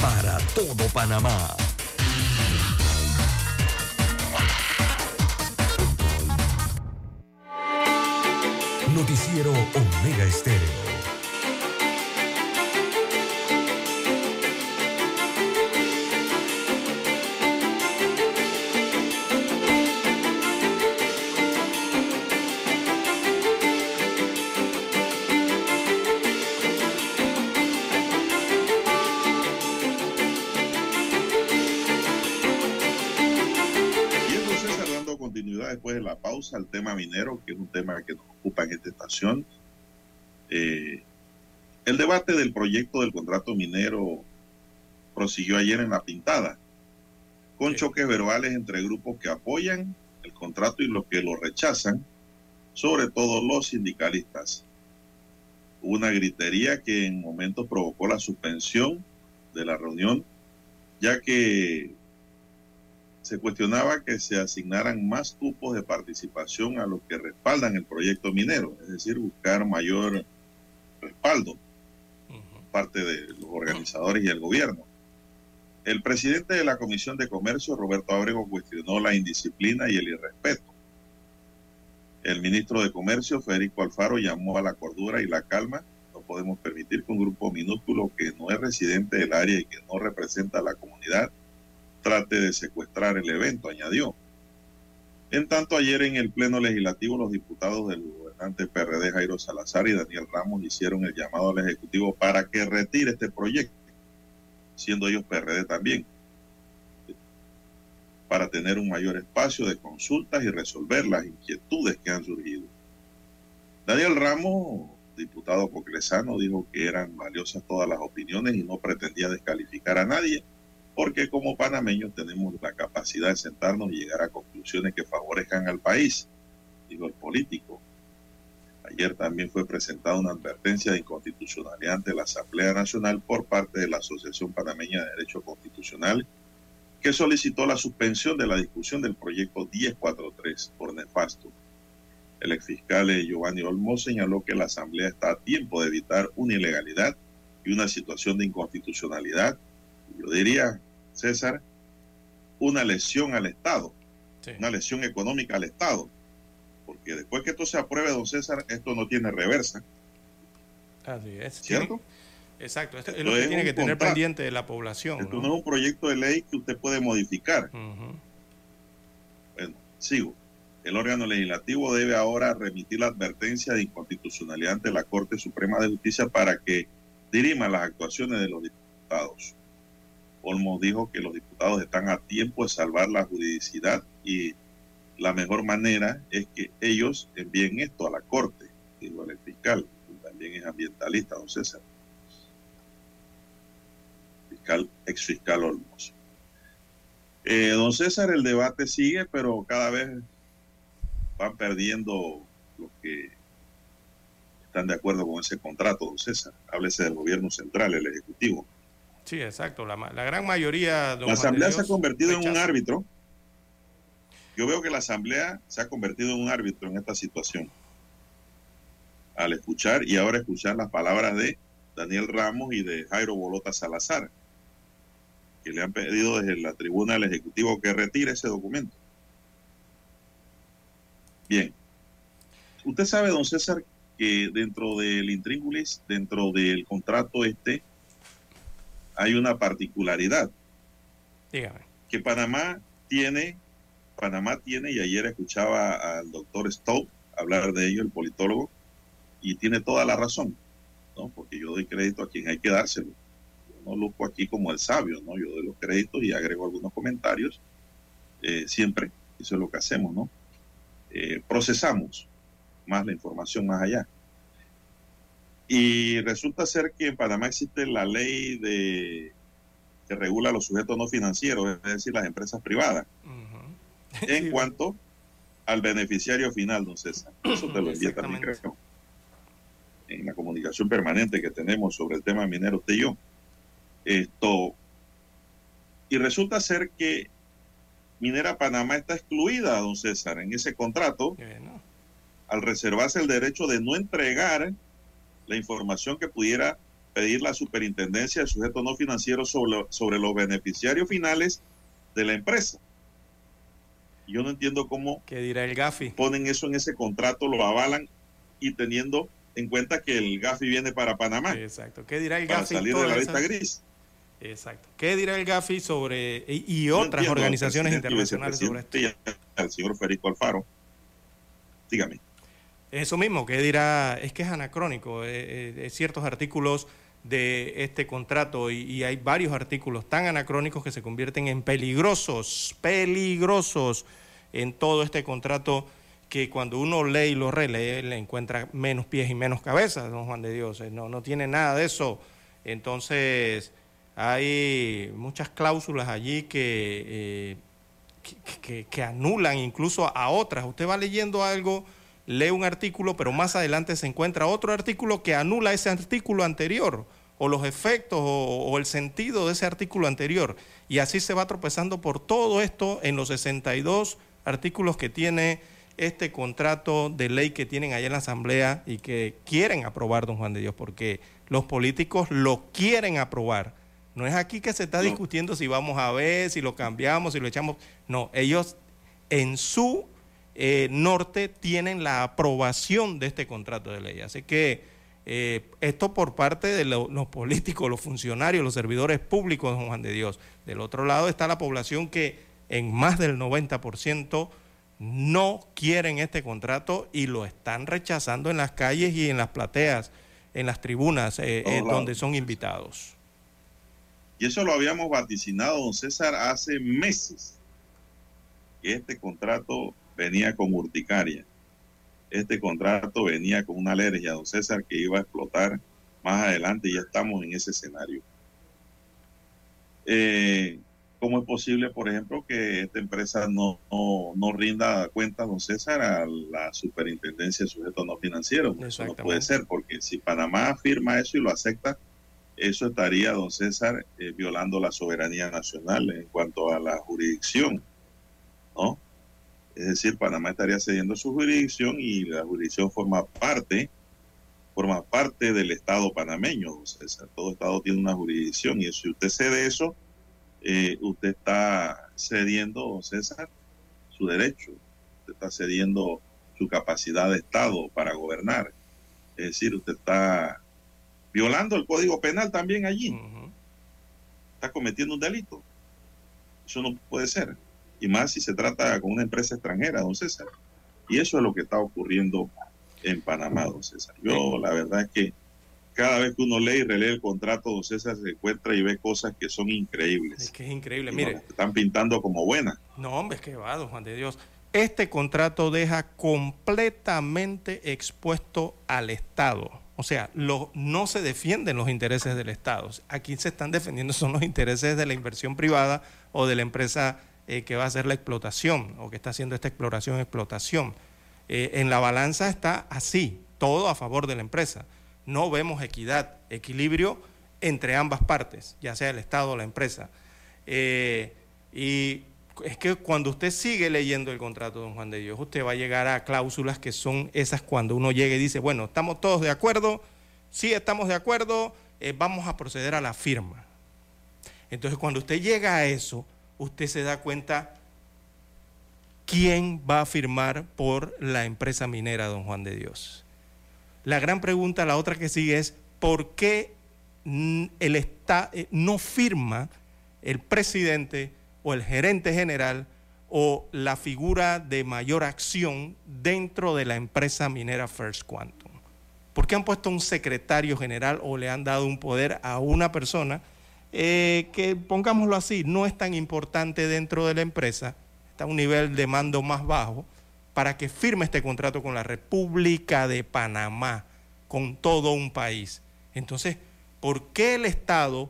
para todo Panamá. Noticiero Omega Estéreo. Al tema minero, que es un tema que nos ocupa en esta estación. Eh, el debate del proyecto del contrato minero prosiguió ayer en La Pintada, con choques verbales entre grupos que apoyan el contrato y los que lo rechazan, sobre todo los sindicalistas. Hubo una gritería que en momentos provocó la suspensión de la reunión, ya que se cuestionaba que se asignaran más cupos de participación a los que respaldan el proyecto minero, es decir, buscar mayor respaldo parte de los organizadores y el gobierno. El presidente de la Comisión de Comercio, Roberto Abrego, cuestionó la indisciplina y el irrespeto. El ministro de Comercio, Federico Alfaro, llamó a la cordura y la calma. No podemos permitir que un grupo minúsculo que no es residente del área y que no representa a la comunidad trate de secuestrar el evento, añadió. En tanto, ayer en el Pleno Legislativo, los diputados del gobernante PRD Jairo Salazar y Daniel Ramos hicieron el llamado al Ejecutivo para que retire este proyecto, siendo ellos PRD también, para tener un mayor espacio de consultas y resolver las inquietudes que han surgido. Daniel Ramos, diputado coclesano, dijo que eran valiosas todas las opiniones y no pretendía descalificar a nadie porque como panameños tenemos la capacidad de sentarnos y llegar a conclusiones que favorezcan al país, dijo el político. Ayer también fue presentada una advertencia de inconstitucionalidad ante la Asamblea Nacional por parte de la Asociación Panameña de Derecho Constitucional, que solicitó la suspensión de la discusión del proyecto 1043 por nefasto. El exfiscal Giovanni Olmo señaló que la Asamblea está a tiempo de evitar una ilegalidad y una situación de inconstitucionalidad yo diría, César, una lesión al Estado, Sí. una lesión económica al Estado, porque después que esto se apruebe, don César, esto no tiene reversa, Así es. ¿cierto? Exacto, esto es lo que es tiene que tener contrato. pendiente de la población. Esto ¿no? no es un proyecto de ley que usted puede modificar. Bueno, sigo. El órgano legislativo debe ahora remitir la advertencia de inconstitucionalidad ante la Corte Suprema de Justicia para que dirima las actuaciones de los diputados. Olmos dijo que los diputados están a tiempo de salvar la juridicidad y la mejor manera es que ellos envíen esto a la Corte, dijo el fiscal, que también es ambientalista, don César. Fiscal, ex fiscal Olmos. Eh, don César, el debate sigue, pero cada vez van perdiendo los que están de acuerdo con ese contrato, don César. Háblese del gobierno central, el ejecutivo. Sí, exacto. La, la gran mayoría. La asamblea se ha convertido en un árbitro. Yo veo que la asamblea se ha convertido en un árbitro en esta situación. Al escuchar y ahora escuchar las palabras de Daniel Ramos y de Jairo Bolota Salazar, que le han pedido desde la tribuna del Ejecutivo que retire ese documento. Bien. Usted sabe, don César, que dentro del intríngulis, dentro del contrato este, hay una particularidad Dígame. que Panamá tiene, Panamá tiene, y ayer escuchaba al doctor Stowe hablar de ello, el politólogo, y tiene toda la razón, ¿no? Porque yo doy crédito a quien hay que dárselo. Yo no luzco aquí como el sabio, ¿no? Yo doy los créditos y agrego algunos comentarios, eh, siempre, eso es lo que hacemos, ¿no? Eh, procesamos más la información más allá. Y resulta ser que en Panamá existe la ley de que regula los sujetos no financieros, es decir, las empresas privadas, (laughs) en cuanto al beneficiario final, don César. Eso te lo envía también, creo. En la comunicación permanente que tenemos sobre el tema minero, usted y yo. Esto. Y resulta ser que Minera Panamá está excluida, don César, en ese contrato, Bueno, al reservarse el derecho de no entregar la información que pudiera pedir la superintendencia de sujetos no financieros sobre, sobre los beneficiarios finales de la empresa. Yo no entiendo cómo ¿qué dirá el Gafi? ponen eso en ese contrato, lo avalan y teniendo en cuenta que el GAFI viene para Panamá, Exacto. ¿Qué dirá el para Gafi? salir de la lista gris. Exacto. ¿Qué dirá el Gafi sobre y, y No otras entiendo organizaciones internacionales sobre esto? y al señor Federico Alfaro. Dígame. Eso mismo, ¿qué dirá? Es que es anacrónico. eh, eh, eh, ciertos artículos de este contrato y, hay varios artículos tan anacrónicos que se convierten en peligrosos, peligrosos en todo este contrato que cuando uno lee y lo relee le encuentra menos pies y menos cabezas, don Juan de Dios. No, no tiene nada de eso. Entonces, hay muchas cláusulas allí que, que, que- que anulan incluso a otras. Usted va leyendo algo, lee un artículo, pero más adelante se encuentra otro artículo que anula ese artículo anterior, o los efectos o, o el sentido de ese artículo anterior. Y así se va tropezando por todo esto en los 62 artículos que tiene este contrato de ley que tienen allá en la Asamblea y que quieren aprobar, don Juan de Dios, porque los políticos lo quieren aprobar. No es aquí que se está discutiendo si vamos a ver, si lo cambiamos, si lo echamos. No, ellos en su eh, norte tienen la aprobación de este contrato de ley. Así que eh, esto por parte de lo- los políticos, los funcionarios, los servidores públicos, don Juan de Dios. Del otro lado está la población que en más del 90% no quieren este contrato y lo están rechazando en las calles y en las plateas, en las tribunas eh, eh, donde son invitados. Y eso lo habíamos vaticinado, don César, hace meses. Que este contrato venía con urticaria. Este contrato venía con una alergia, don César, que iba a explotar más adelante y ya estamos en ese escenario. Eh, ¿Cómo es posible, por ejemplo, que esta empresa no, no, no rinda cuentas, don César, a la superintendencia de sujetos no financieros? Eso no puede ser, porque si Panamá firma eso y lo acepta, eso estaría, don César, eh, violando la soberanía nacional en cuanto a la jurisdicción, ¿no? Es decir, Panamá estaría cediendo su jurisdicción y la jurisdicción forma parte, forma parte del Estado panameño, don César. Todo Estado tiene una jurisdicción y si usted cede eso, eh, usted está cediendo, César, su derecho, usted está cediendo su capacidad de Estado para gobernar. Es decir, usted está violando el código penal también allí. Está cometiendo un delito. Eso no puede ser. Y más si se trata con una empresa extranjera, don César. Y eso es lo que está ocurriendo en Panamá, don César. Yo la verdad es que cada vez que uno lee y relee el contrato, don César se encuentra y ve cosas que son increíbles. Es que es increíble, Y mire. están pintando como buenas. No, hombre, es que va, don Juan de Dios. Este contrato deja completamente expuesto al Estado. O sea, lo- no se defienden los intereses del Estado. Aquí se están defendiendo son los intereses de la inversión privada o de la empresa eh, que va a hacer la explotación o que está haciendo esta exploración explotación. Eh, en la balanza está así, todo a favor de la empresa. No vemos equidad, equilibrio entre ambas partes, ya sea el Estado o la empresa. Eh, y es que cuando usted sigue leyendo el contrato, don Juan de Dios, usted va a llegar a cláusulas que son esas cuando uno llega y dice, bueno, estamos todos de acuerdo, sí estamos de acuerdo, vamos a proceder a la firma. Entonces, cuando usted llega a eso, usted se da cuenta quién va a firmar por la empresa minera, don Juan de Dios. La gran pregunta, la otra que sigue es, ¿por qué mm, el esta- eh, no firma el presidente o el gerente general o la figura de mayor acción dentro de la empresa minera First Quantum? ¿Por qué han puesto un secretario general o le han dado un poder a una persona eh, que, pongámoslo así, no es tan importante dentro de la empresa, está a un nivel de mando más bajo, para que firme este contrato con la República de Panamá, con todo un país? Entonces, ¿por qué el Estado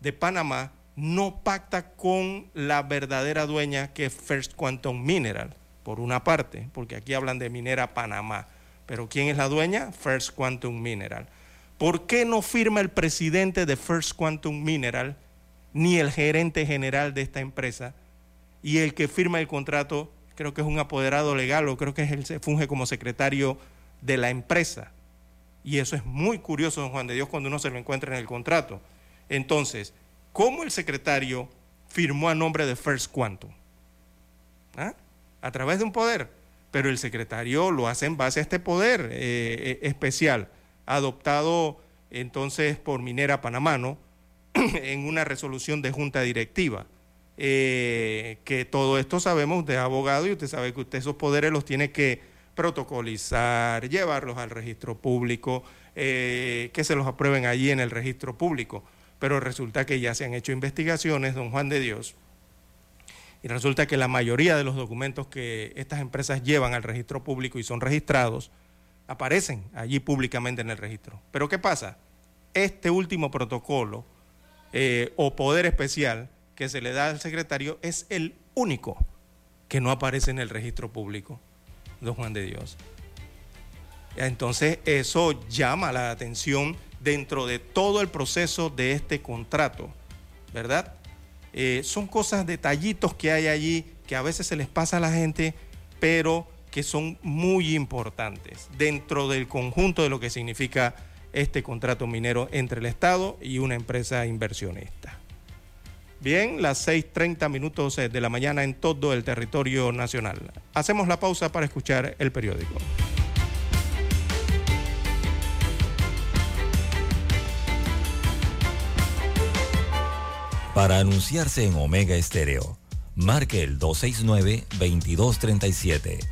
de Panamá no pacta con la verdadera dueña que es First Quantum Mineral? Por una parte, porque aquí hablan de Minera Panamá. Pero ¿quién es la dueña? First Quantum Mineral. ¿Por qué no firma el presidente de First Quantum Mineral ni el gerente general de esta empresa? Y el que firma el contrato, creo que es un apoderado legal o creo que es se funge como secretario de la empresa. Y eso es muy curioso, don Juan de Dios, cuando uno se lo encuentra en el contrato. Entonces, ¿cómo el secretario firmó a nombre de First Quantum? ¿Ah? A través de un poder. Pero el secretario lo hace en base a este poder eh, eh, especial, adoptado entonces por Minera Panamá, ¿no? (clears throat) en una resolución de junta directiva. Eh, que todo esto sabemos, usted es abogado y usted sabe que usted esos poderes los tiene que protocolizar, llevarlos al registro público, eh, que se los aprueben allí en el registro público. Pero resulta que ya se han hecho investigaciones, don Juan de Dios, y resulta que la mayoría de los documentos que estas empresas llevan al registro público y son registrados, aparecen allí públicamente en el registro. Pero ¿qué pasa? Este último protocolo eh, o poder especial que se le da al secretario es el único que no aparece en el registro público, don Juan de Dios. Entonces eso llama la atención dentro de todo el proceso de este contrato, ¿verdad? Eh, son cosas, detallitos que hay allí que a veces se les pasa a la gente, pero que son muy importantes dentro del conjunto de lo que significa este contrato minero entre el Estado y una empresa inversionista. Bien, las 6.30 minutos eh, de la mañana en todo el territorio nacional. Hacemos la pausa para escuchar el periódico. Para anunciarse en Omega Estéreo, marque el 269-2237.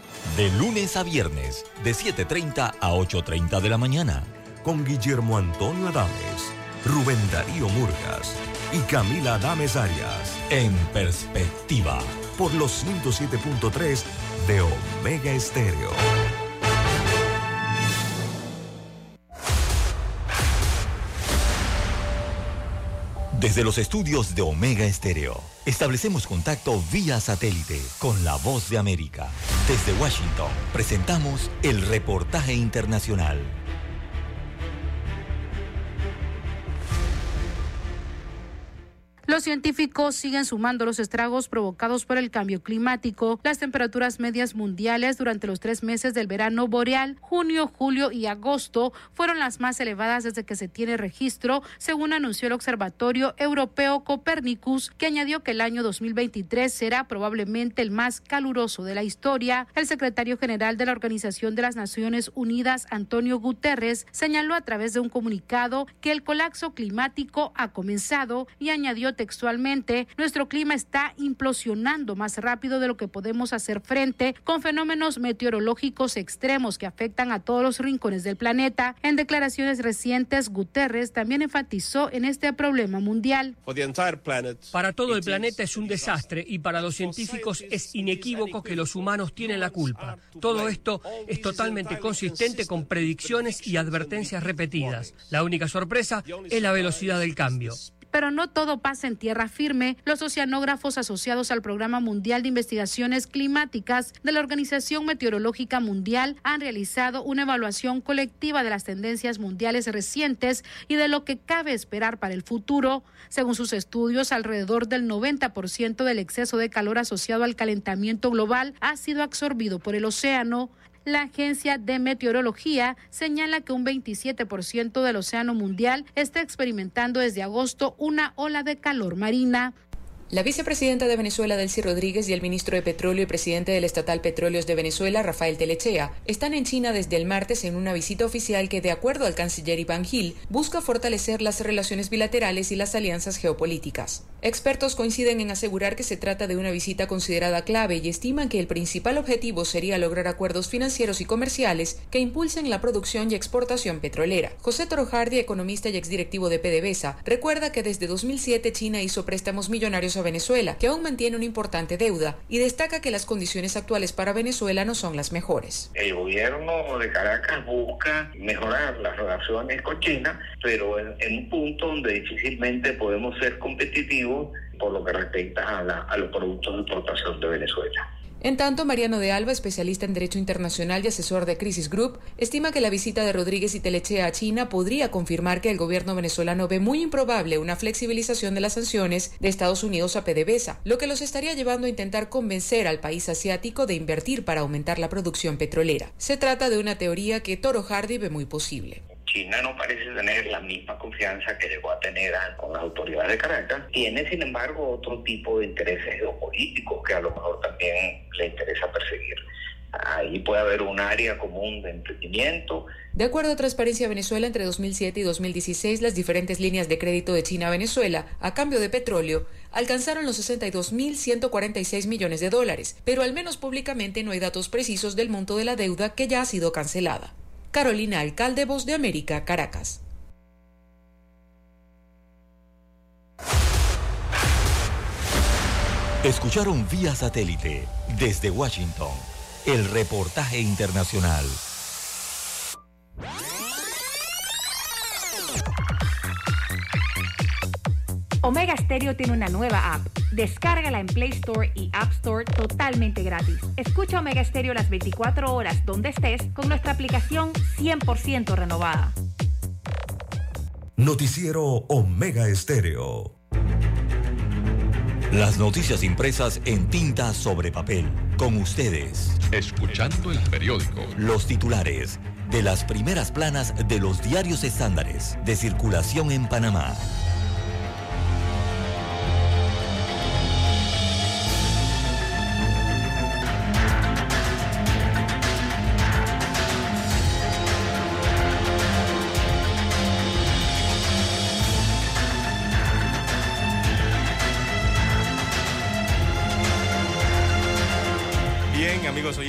De lunes a viernes, de 7.30 a 8.30 de la mañana. Con Guillermo Antonio Adames, Rubén Darío Murgas y Camila Adames Arias. En perspectiva. Por los 107.3 de Omega Estéreo. Desde los estudios de Omega Estéreo, establecemos contacto vía satélite con la voz de América. Desde Washington, presentamos el reportaje internacional. Los científicos siguen sumando los estragos provocados por el cambio climático. Las temperaturas medias mundiales durante los tres meses del verano boreal, junio, julio y agosto, fueron las más elevadas desde que se tiene registro, según anunció el Observatorio Europeo Copernicus, que añadió que el año 2023 será probablemente el más caluroso de la historia. El secretario general de la Organización de las Naciones Unidas, Antonio Guterres, señaló a través de un comunicado que el colapso climático ha comenzado y añadió textualmente, nuestro clima está implosionando más rápido de lo que podemos hacer frente con fenómenos meteorológicos extremos que afectan a todos los rincones del planeta. En declaraciones recientes, Guterres también enfatizó en este problema mundial. Para todo el planeta es un desastre y para los científicos es inequívoco que los humanos tienen la culpa. Todo esto es totalmente consistente con predicciones y advertencias repetidas. La única sorpresa es la velocidad del cambio pero no todo pasa en tierra firme. Los oceanógrafos asociados al Programa Mundial de Investigaciones Climáticas de la Organización Meteorológica Mundial han realizado una evaluación colectiva de las tendencias mundiales recientes y de lo que cabe esperar para el futuro. Según sus estudios, alrededor del 90% del exceso de calor asociado al calentamiento global ha sido absorbido por el océano. La Agencia de Meteorología señala que un 27% del océano mundial está experimentando desde agosto una ola de calor marina. La vicepresidenta de Venezuela, Delcy Rodríguez, y el ministro de Petróleo y presidente del Estatal Petróleos de Venezuela, Rafael Telechea, están en China desde el martes en una visita oficial que, de acuerdo al canciller Iván Gil, busca fortalecer las relaciones bilaterales y las alianzas geopolíticas. Expertos coinciden en asegurar que se trata de una visita considerada clave y estiman que el principal objetivo sería lograr acuerdos financieros y comerciales que impulsen la producción y exportación petrolera. José Torojardi, economista y exdirectivo de PDVSA, recuerda que desde 2007 China hizo préstamos millonarios a Venezuela, que aún mantiene una importante deuda, y destaca que las condiciones actuales para Venezuela no son las mejores. El gobierno de Caracas busca mejorar las relaciones con China, pero en, un punto donde difícilmente podemos ser competitivos por lo que respecta a, la, los productos de importación de Venezuela. En tanto, Mariano de Alba, especialista en Derecho Internacional y asesor de Crisis Group, estima que la visita de Rodríguez y Telechea a China podría confirmar que el gobierno venezolano ve muy improbable una flexibilización de las sanciones de Estados Unidos a PDVSA, lo que los estaría llevando a intentar convencer al país asiático de invertir para aumentar la producción petrolera. Se trata de una teoría que Toro Hardy ve muy posible. China no parece tener la misma confianza que llegó a tener con las autoridades de Caracas. Tiene, sin embargo, otro tipo de intereses geopolíticos que a lo mejor también le interesa perseguir. Ahí puede haber un área común de entendimiento. De acuerdo a Transparencia Venezuela, entre 2007 y 2016, las diferentes líneas de crédito de China a Venezuela, a cambio de petróleo, alcanzaron los 62.146 millones de dólares, pero al menos públicamente no hay datos precisos del monto de la deuda que ya ha sido cancelada. Carolina Alcalde, Voz de América, Caracas. Escucharon vía satélite desde Washington el reportaje internacional. Omega Stereo tiene una nueva app. Descárgala en Play Store y App Store totalmente gratis. Escucha Omega Stereo las 24 horas donde estés con nuestra aplicación 100% renovada. Noticiero Omega Estéreo. Las noticias impresas en tinta sobre papel. Con ustedes. Escuchando el periódico. Los titulares de las primeras planas de los diarios estándares de circulación en Panamá.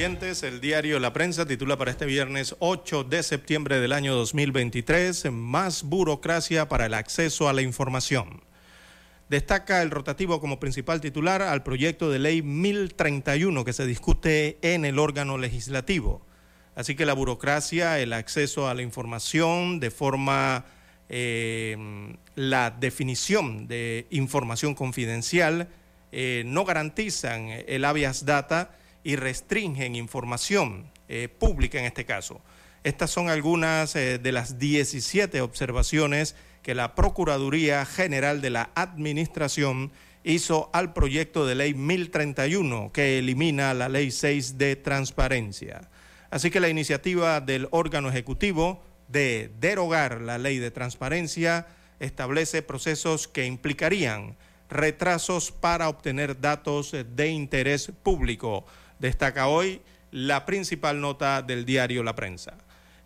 El diario La Prensa titula para este viernes 8 de septiembre del año 2023, Más burocracia para el acceso a la información. Destaca el rotativo como principal titular al proyecto de ley 1031 que se discute en el órgano legislativo. Así que la burocracia, el acceso a la información de forma, eh, la definición de información confidencial, eh, no garantizan el habeas data y restringen información eh, pública en este caso. Estas son algunas eh, de las 17 observaciones que la Procuraduría General de la Administración hizo al proyecto de ley 1031 que elimina la ley 6 de transparencia. Así que la iniciativa del órgano ejecutivo de derogar la ley de transparencia establece procesos que implicarían retrasos para obtener datos de interés público. Destaca hoy la principal nota del diario La Prensa.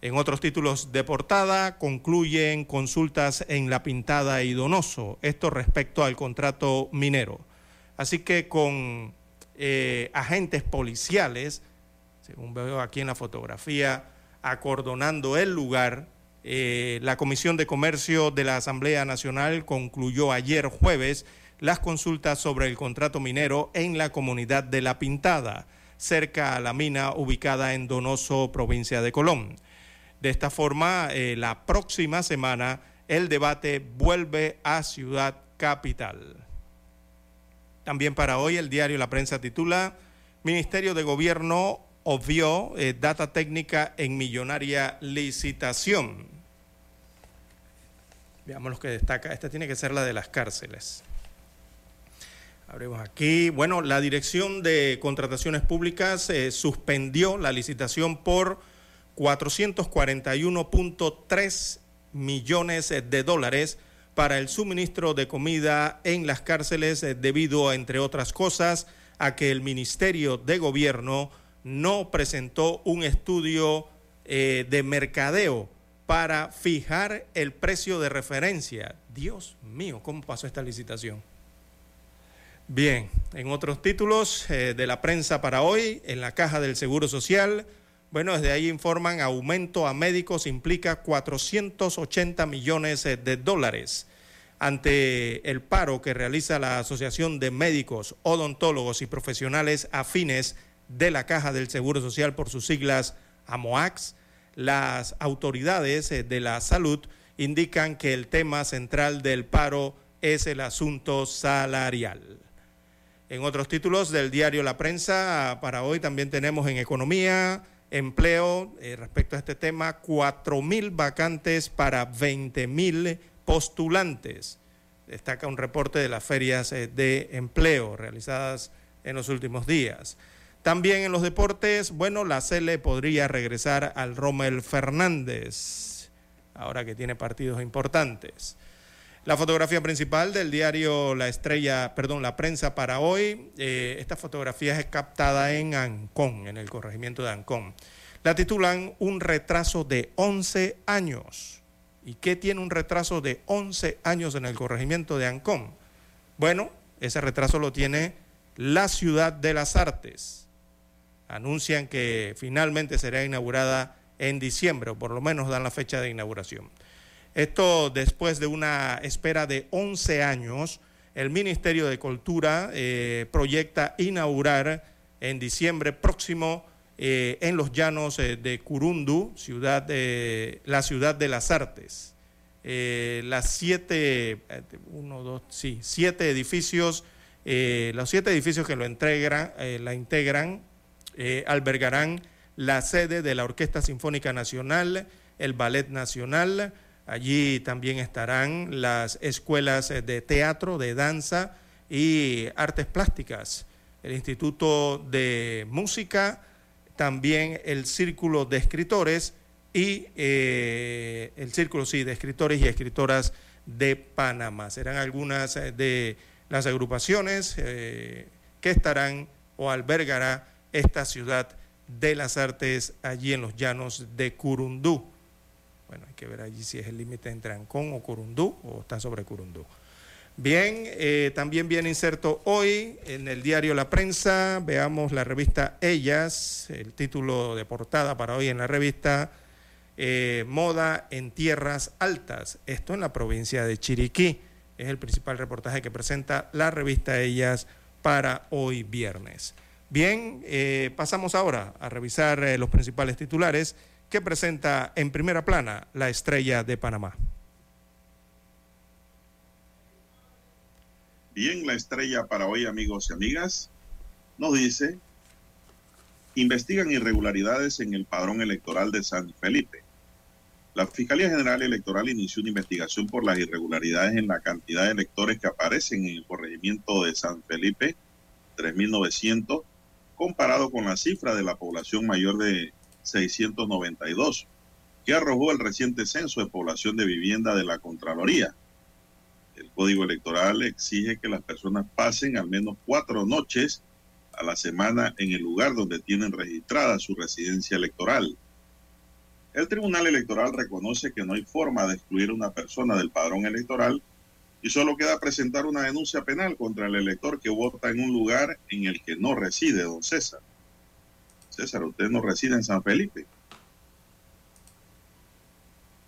En otros títulos de portada concluyen consultas en La Pintada y Donoso, esto respecto al contrato minero. Así que con eh, agentes policiales, según veo aquí en la fotografía, acordonando el lugar, eh, la Comisión de Comercio de la Asamblea Nacional concluyó ayer jueves las consultas sobre el contrato minero en la comunidad de La Pintada, cerca a la mina ubicada en Donoso, provincia de Colón. De esta forma, eh, la próxima semana el debate vuelve a Ciudad Capital. También para hoy el diario La Prensa titula Ministerio de Gobierno obvió eh, data técnica en millonaria licitación. Veamos lo que destaca. Esta tiene que ser la de las cárceles. Aquí. Bueno, la Dirección de Contrataciones Públicas eh, suspendió la licitación por 441.3 millones de dólares para el suministro de comida en las cárceles eh, debido, entre otras cosas, a que el Ministerio de Gobierno no presentó un estudio eh, de mercadeo para fijar el precio de referencia. Dios mío, ¿cómo pasó esta licitación? Bien, en otros títulos eh, de la prensa para hoy, en la caja del Seguro Social, bueno, desde ahí informan aumento a médicos implica 480 millones eh, de dólares. Ante el paro que realiza la Asociación de Médicos, Odontólogos y Profesionales Afines de la Caja del Seguro Social por sus siglas AMOAX, las autoridades eh, de la salud indican que el tema central del paro es el asunto salarial. En otros títulos del diario La Prensa, para hoy también tenemos en economía, empleo, eh, respecto a este tema, 4 mil vacantes para 20 mil postulantes. Destaca un reporte de las ferias eh, de empleo realizadas en los últimos días. También en los deportes, bueno, la Cele podría regresar al Rommel Fernández, ahora que tiene partidos importantes. La fotografía principal del diario La Estrella, perdón, La Prensa para hoy, eh, esta fotografía es captada en Ancón, en el corregimiento de Ancón. La titulan Un retraso de 11 años. ¿Y qué tiene un retraso de 11 años en el corregimiento de Ancón? Bueno, ese retraso lo tiene la ciudad de las artes anuncian que finalmente será inaugurada en diciembre, o por lo menos dan la fecha de inauguración. Esto después de una espera de 11 años, el Ministerio de Cultura eh, proyecta inaugurar en diciembre próximo eh, en los llanos eh, de Curundú, ciudad de, la ciudad de las artes. las siete, uno, dos, sí, siete edificios, los siete edificios que lo integran, la integran albergarán la sede de la Orquesta Sinfónica Nacional, el Ballet Nacional, allí también estarán las escuelas de teatro, de danza y artes plásticas, el Instituto de Música, también el Círculo de Escritores y eh, el Círculo, sí, de Escritores y Escritoras de Panamá. Serán algunas de las agrupaciones eh, que estarán o albergará esta ciudad de las artes allí en los llanos de Curundú. Bueno, hay que ver allí si es el límite entre Ancón o Curundú o está sobre Curundú. Bien, eh, también viene inserto hoy en el diario La Prensa, veamos la revista Ellas, el título de portada para hoy en la revista eh, Moda en Tierras Altas, esto en la provincia de Chiriquí, es el principal reportaje que presenta la revista Ellas para hoy viernes. Bien, eh, pasamos ahora a revisar los principales titulares que presenta en primera plana la estrella de Panamá. Bien, la estrella para hoy, amigos y amigas, nos dice investigan irregularidades en el padrón electoral de San Felipe. La Fiscalía General Electoral inició una investigación por las irregularidades en la cantidad de electores que aparecen en el corregimiento de San Felipe, 3.900, comparado con la cifra de la población mayor de 692, que arrojó el reciente censo de población de vivienda de la Contraloría. El Código Electoral exige que las personas pasen al menos cuatro noches a la semana en el lugar donde tienen registrada su residencia electoral. El Tribunal Electoral reconoce que no hay forma de excluir a una persona del padrón electoral y solo queda presentar una denuncia penal contra el elector que vota en un lugar en el que no reside, don César. César, usted no reside en San Felipe.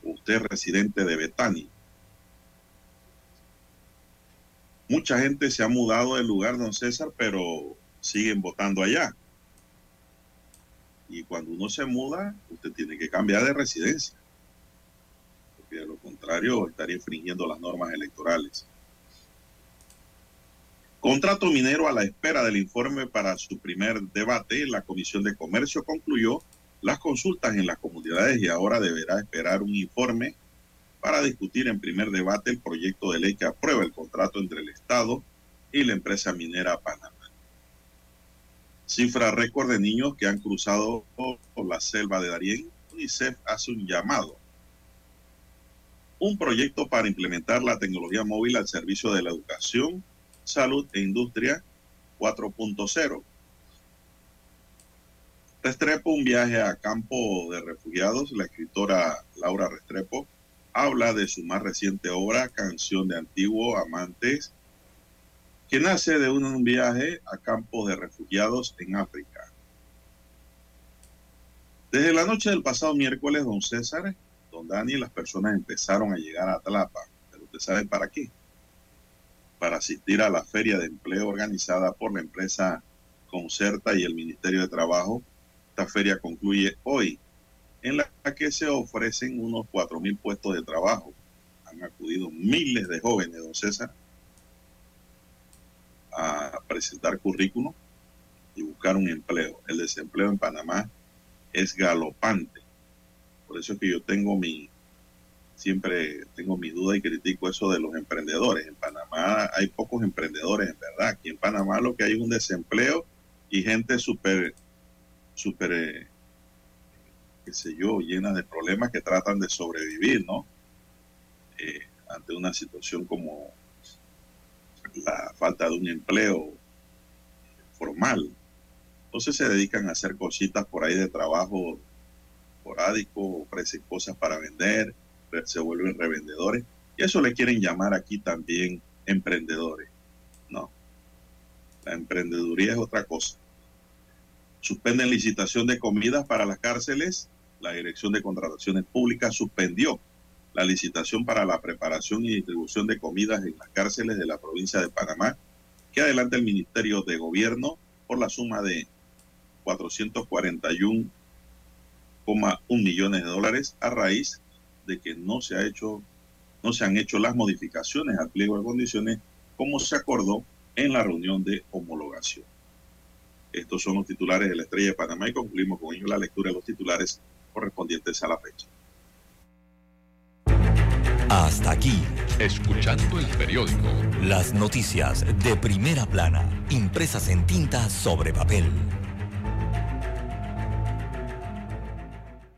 Usted es residente de Betania. Mucha gente se ha mudado del lugar, don César, pero siguen votando allá. Y cuando uno se muda, usted tiene que cambiar de residencia. Porque de lo contrario estaría infringiendo las normas electorales. Contrato minero a la espera del informe para su primer debate. La Comisión de Comercio concluyó las consultas en las comunidades y ahora deberá esperar un informe para discutir en primer debate el proyecto de ley que aprueba el contrato entre el Estado y la empresa minera Panamá. Cifra récord de niños que han cruzado por la selva de Darién. UNICEF hace un llamado. Un proyecto para implementar la tecnología móvil al servicio de la educación, salud e industria 4.0. Restrepo, un viaje a campo de refugiados. La escritora Laura Restrepo habla de su más reciente obra, Canción de Antiguo Amantes, que nace de un viaje a campos de refugiados en África. Desde la noche del pasado miércoles, don César, don Dani, las personas empezaron a llegar a Tlapa. Pero usted sabe para qué. Para asistir a la feria de empleo organizada por la empresa Concerta y el Ministerio de Trabajo. Esta feria concluye hoy, en la que se ofrecen unos cuatro mil puestos de trabajo. Han acudido miles de jóvenes, don César, a presentar currículum y buscar un empleo. El desempleo en Panamá es galopante. Por eso es que yo tengo mi, siempre tengo mi duda y critico eso de los emprendedores. En Panamá hay pocos emprendedores, en verdad. Aquí en Panamá lo que hay es un desempleo y gente súper, súper, eh, qué sé yo, llena de problemas que tratan de sobrevivir, ¿no? Eh, ante una situación como la falta de un empleo formal. Entonces se dedican a hacer cositas por ahí de trabajo esporádico, ofrecen cosas para vender, se vuelven revendedores. Y eso le quieren llamar aquí también emprendedores. No, la emprendeduría es otra cosa. Suspenden licitación de comidas para las cárceles. La Dirección de Contrataciones Públicas suspendió la licitación para la preparación y distribución de comidas en las cárceles de la provincia de Panamá, que adelanta el Ministerio de Gobierno por la suma de 441,1 millones de dólares a raíz de que no se ha hecho no se han hecho las modificaciones al pliego de condiciones como se acordó en la reunión de homologación. Estos son los titulares de la Estrella de Panamá y concluimos con ello la lectura de los titulares correspondientes a la fecha. Hasta aquí, escuchando el periódico. Las noticias de primera plana, impresas en tinta sobre papel.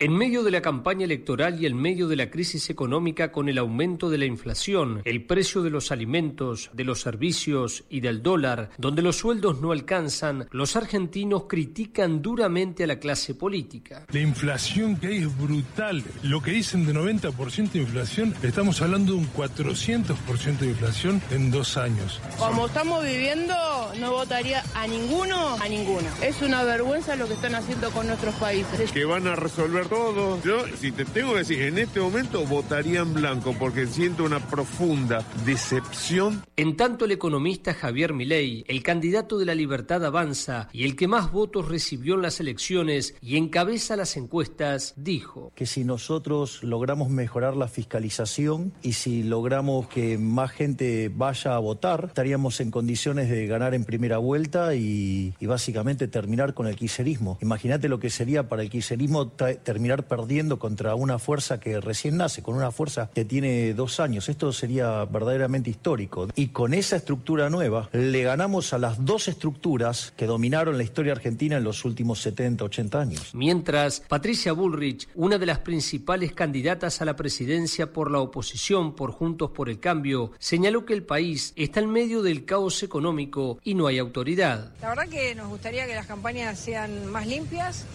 En medio de la campaña electoral y en medio de la crisis económica con el aumento de la inflación, el precio de los alimentos, de los servicios y del dólar, donde los sueldos no alcanzan, los argentinos critican duramente a la clase política. La inflación que hay es brutal. Lo que dicen de 90% de inflación, estamos hablando de un 400% de inflación en dos años. Como estamos viviendo, no votaría a ninguno, a ninguno. Es una vergüenza lo que están haciendo con nuestros países. Que van a resolver ver todo. Yo, si te tengo que decir, en este momento votaría en blanco porque siento una profunda decepción. En tanto, el economista Javier Milei, el candidato de la Libertad Avanza y el que más votos recibió en las elecciones y encabeza las encuestas, dijo que si nosotros logramos mejorar la fiscalización y si logramos que más gente vaya a votar, estaríamos en condiciones de ganar en primera vuelta y, y básicamente terminar con el quiserismo. Imagínate lo que sería para el quiserismo terminar perdiendo contra una fuerza que recién nace, con una fuerza que tiene dos años. Esto sería verdaderamente histórico. Y con esa estructura nueva le ganamos a las dos estructuras que dominaron la historia argentina en los últimos 70, 80 años. Mientras, Patricia Bullrich, una de las principales candidatas a la presidencia por la oposición por Juntos por el Cambio, señaló que el país está en medio del caos económico y no hay autoridad. La verdad que nos gustaría que las campañas sean más limpias.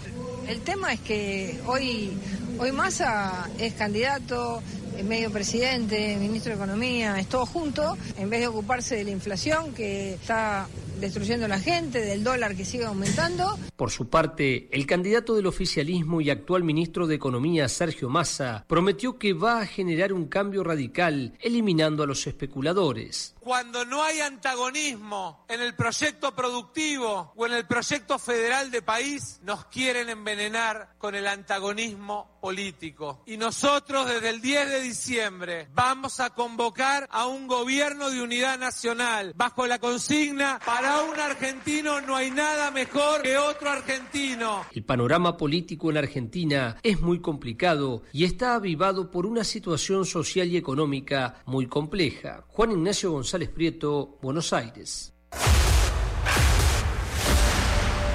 El tema es que hoy, hoy Massa es candidato, es medio presidente, ministro de Economía, es todo junto, en vez de ocuparse de la inflación que está destruyendo a la gente, del dólar que sigue aumentando. Por su parte, el candidato del oficialismo y actual ministro de Economía, Sergio Massa, prometió que va a generar un cambio radical, eliminando a los especuladores. Cuando no hay antagonismo en el proyecto productivo o en el proyecto federal de país, nos quieren envenenar con el antagonismo político. Y nosotros desde el 10 de diciembre vamos a convocar a un gobierno de unidad nacional bajo la consigna para un argentino no hay nada mejor que otro argentino. El panorama político en Argentina es muy complicado y está avivado por una situación social y económica muy compleja. Juan Ignacio González Prieto, Buenos Aires.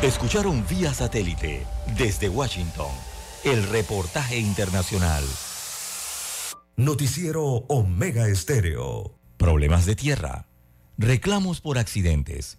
Escucharon vía satélite desde Washington el reportaje internacional. Noticiero Omega Estéreo. Problemas de tierra. Reclamos por accidentes.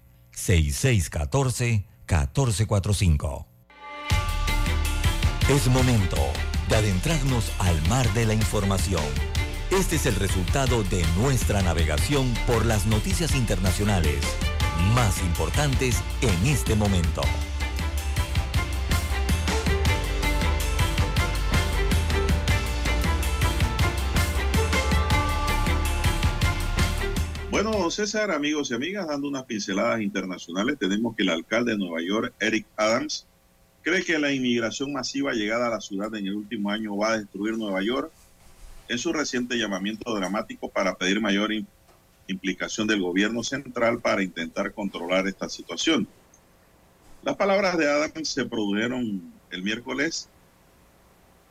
6614-1445. Es momento de adentrarnos al mar de la información. Este es el resultado de nuestra navegación por las noticias internacionales más importantes en este momento. César, amigos y amigas, dando unas pinceladas internacionales, tenemos que el alcalde de Nueva York, Eric Adams, cree que la inmigración masiva llegada a la ciudad en el último año va a destruir Nueva York en su reciente llamamiento dramático para pedir mayor implicación del gobierno central para intentar controlar esta situación. Las palabras de Adams se produjeron el miércoles,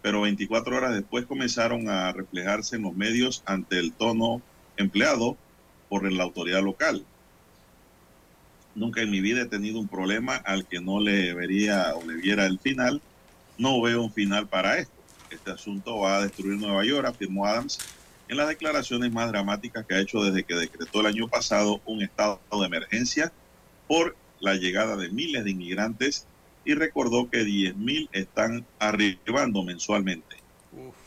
pero 24 horas después comenzaron a reflejarse en los medios ante el tono empleado por la autoridad local. Nunca en mi vida he tenido un problema al que no le vería o le viera el final. No veo un final para esto. Este asunto va a destruir Nueva York, afirmó Adams en las declaraciones más dramáticas que ha hecho desde que decretó el año pasado un estado de emergencia por la llegada de miles de inmigrantes y recordó que 10.000 están arribando mensualmente.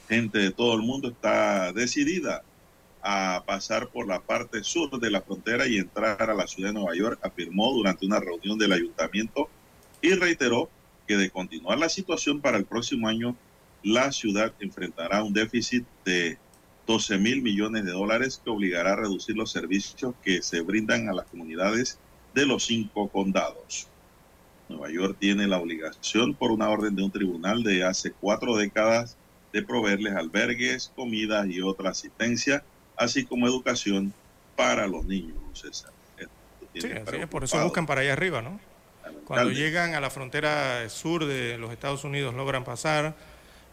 Gente de todo el mundo está decidida a pasar por la parte sur de la frontera y entrar a la ciudad de Nueva York, afirmó durante una reunión del ayuntamiento y reiteró que de continuar la situación para el próximo año, la ciudad enfrentará un déficit de 12 mil millones de dólares que obligará a reducir los servicios que se brindan a las comunidades de los cinco condados. Nueva York tiene la obligación por una orden de un tribunal de hace cuatro décadas de proveerles albergues, comidas y otra asistencia así como educación para los niños, César. Sí, por eso buscan para allá arriba, ¿no? Cuando llegan a la frontera sur de los Estados Unidos, logran pasar,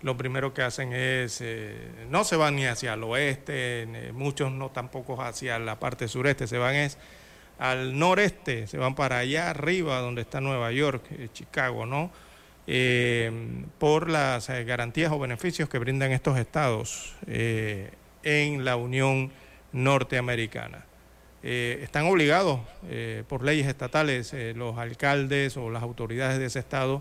lo primero que hacen es, eh, no se van ni hacia el oeste, muchos no tampoco hacia la parte sureste, se van es al noreste, se van para allá arriba donde está Nueva York, eh, Chicago, ¿no? eh, por las eh, garantías o beneficios que brindan estos estados eh, en la Unión Norteamericana. Eh, están obligados eh, por leyes estatales eh, los alcaldes o las autoridades de ese estado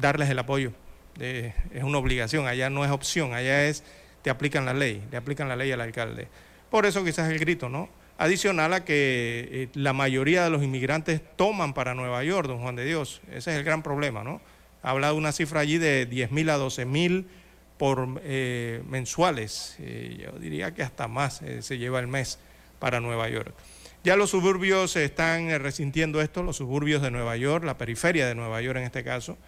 darles el apoyo. Eh, es una obligación, allá no es opción, allá es te aplican la ley, le aplican la ley al alcalde. Por eso quizás el grito, ¿no? Adicional a que la mayoría de los inmigrantes toman para Nueva York, don Juan de Dios. Ese es el gran problema, ¿no? Habla de una cifra allí de 10 mil a 12 mil por eh, mensuales. Eh, yo diría que hasta más eh, se lleva el mes para Nueva York. Ya los suburbios están eh, resintiendo esto, los suburbios de Nueva York, la periferia de Nueva York en este caso.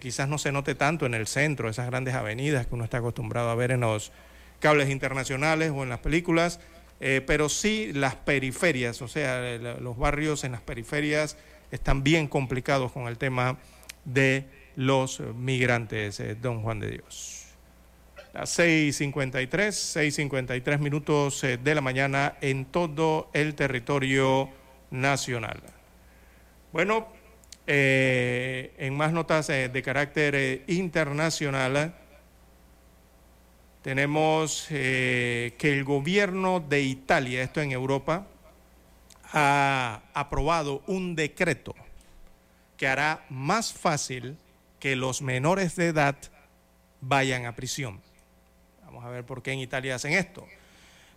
Quizás no se note tanto en el centro, esas grandes avenidas que uno está acostumbrado a ver en los cables internacionales o en las películas, pero sí las periferias, o sea, los barrios en las periferias están bien complicados con el tema de los migrantes, don Juan de Dios. Las 6.53, 6.53 minutos eh, de la mañana en todo el territorio nacional. Bueno, eh, en más notas eh, de carácter internacional, tenemos que el gobierno de Italia, esto en Europa, ha aprobado un decreto que hará más fácil que los menores de edad vayan a prisión. Vamos a ver por qué en Italia hacen esto.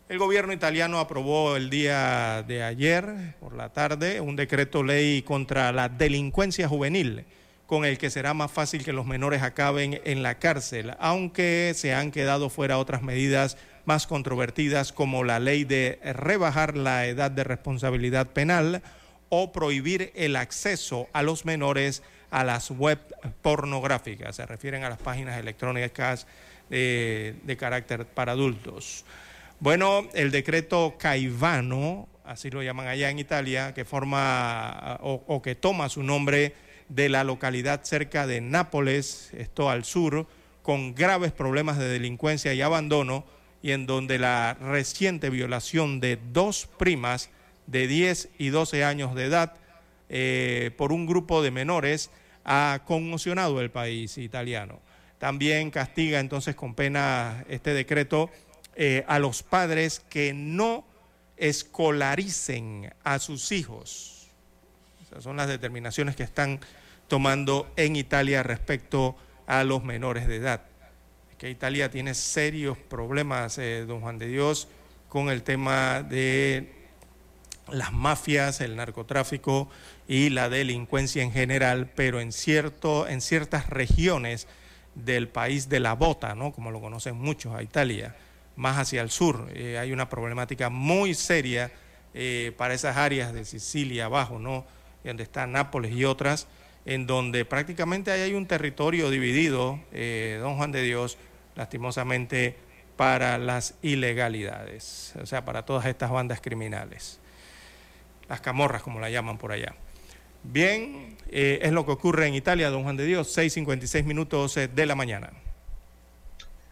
El gobierno italiano aprobó el día de ayer por la tarde un decreto ley contra la delincuencia juvenil, con el que será más fácil que los menores acaben en la cárcel, aunque se han quedado fuera otras medidas más controvertidas como la ley de rebajar la edad de responsabilidad penal o prohibir el acceso a los menores a las web pornográficas. Se refieren a las páginas electrónicas de, carácter para adultos. Bueno, el decreto Caivano, así lo llaman allá en Italia, que forma o, o que toma su nombre de la localidad cerca de Nápoles, esto al sur, con graves problemas de delincuencia y abandono, y en donde la reciente violación de dos primas de 10 y 12 años de edad eh, por un grupo de menores ha conmocionado el país italiano. También castiga entonces con pena este decreto eh, a los padres que no escolaricen a sus hijos. Esas son las determinaciones que están tomando en Italia respecto a los menores de edad. Es que Italia tiene serios problemas, eh, don Juan de Dios, con el tema de las mafias, el narcotráfico y la delincuencia en general, pero en, cierto, en ciertas regiones del país de la bota, ¿no? como lo conocen muchos a Italia, más hacia el sur. Eh, hay una problemática muy seria eh, para esas áreas de Sicilia abajo, ¿no? donde está Nápoles y otras, en donde prácticamente hay un territorio dividido, eh, don Juan de Dios, lastimosamente para las ilegalidades, o sea, para todas estas bandas criminales las camorras, como la llaman por allá. Bien, eh, es lo que ocurre en Italia, don Juan de Dios, 6.56 minutos de la mañana.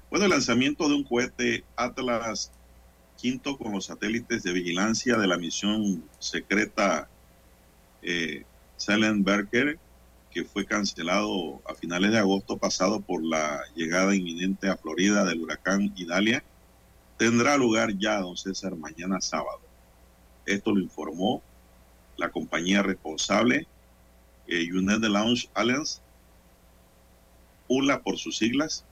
Bueno, el lanzamiento de un cohete Atlas V con los satélites de vigilancia de la misión secreta eh, que fue cancelado a finales de agosto pasado por la llegada inminente a Florida del huracán Idalia, tendrá lugar ya, don César, mañana sábado. Esto lo informó la compañía responsable, eh, United Launch Alliance, ULA por sus siglas,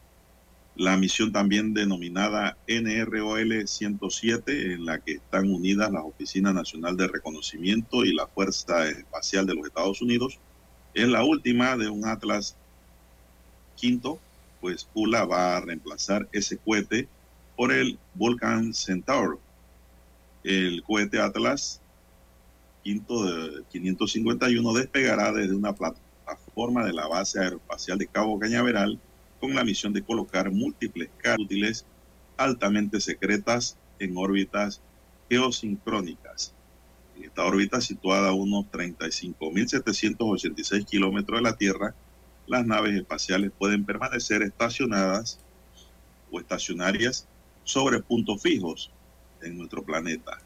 la misión también denominada NROL 107, en la que están unidas la Oficina Nacional de Reconocimiento y la Fuerza Espacial de los Estados Unidos, es la última de un Atlas quinto, pues ULA va a reemplazar ese cohete por el Vulcan Centaur. El cohete Atlas 551 despegará desde una plataforma de la base aeroespacial de Cabo Cañaveral con la misión de colocar múltiples cargas útiles altamente secretas en órbitas geosincrónicas. En esta órbita, situada a unos 35.786 kilómetros de la Tierra, las naves espaciales pueden permanecer estacionadas o estacionarias sobre puntos fijos en nuestro planeta.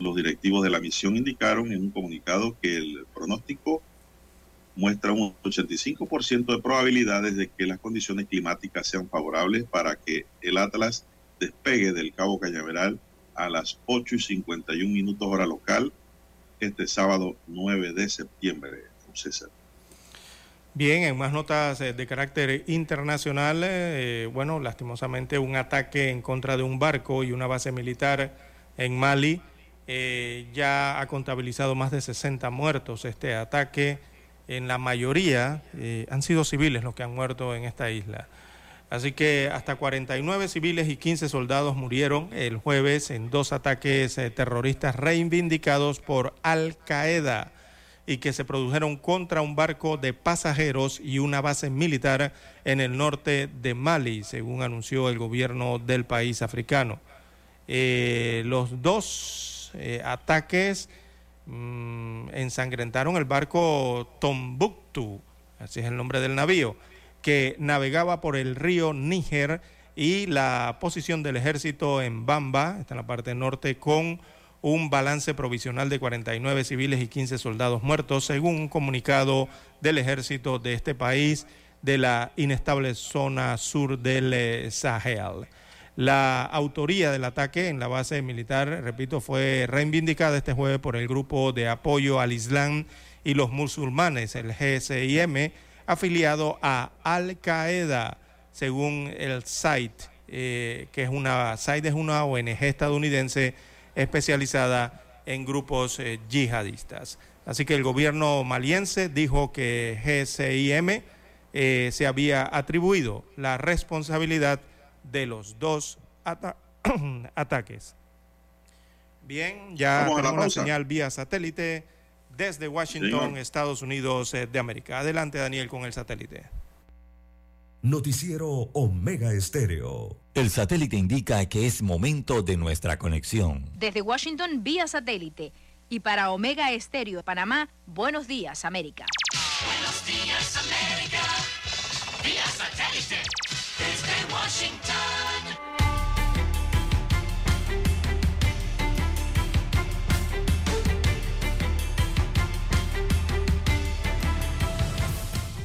Los directivos de la misión indicaron en un comunicado que el pronóstico muestra un 85% de probabilidades de que las condiciones climáticas sean favorables para que el Atlas despegue del Cabo Cañaveral a las 8 y 51 minutos hora local este sábado 9 de septiembre. César. Bien, en más notas eh, de carácter internacional, eh, bueno, lastimosamente un ataque en contra de un barco y una base militar en Mali eh, ya ha contabilizado más de 60 muertos. Este ataque, en la mayoría, eh, han sido civiles los que han muerto en esta isla. Así que hasta 49 civiles y 15 soldados murieron el jueves en dos ataques eh, terroristas reivindicados por Al Qaeda y que se produjeron contra un barco de pasajeros y una base militar en el norte de Mali, según anunció el gobierno del país africano. Los dos eh, ataques mm, ensangrentaron el barco Tombuctu, así es el nombre del navío, que navegaba por el río Níger y la posición del ejército en Bamba, está en la parte norte, con un balance provisional de 49 civiles y 15 soldados muertos, según un comunicado del ejército de este país de la inestable zona sur del eh, Sahel. La autoría del ataque en la base militar, repito, fue reivindicada este jueves por el grupo de apoyo al Islam y los musulmanes, el GSIM, afiliado a Al Qaeda, según el site, eh, que es una site es una ONG estadounidense especializada en grupos eh, yihadistas. Así que el gobierno maliense dijo que GSIM eh, se había atribuido la responsabilidad de los dos ata- (clears throat) ataques. Bien, ya Vamos a la tenemos pausa. señal vía satélite desde Washington. Estados Unidos eh, de América. Adelante, Daniel, con el satélite. Noticiero Omega Estéreo. El satélite indica que es momento de nuestra conexión. Desde Washington vía satélite y para Omega Estéreo de Panamá, buenos días América. Buenos días, América. Vía satélite.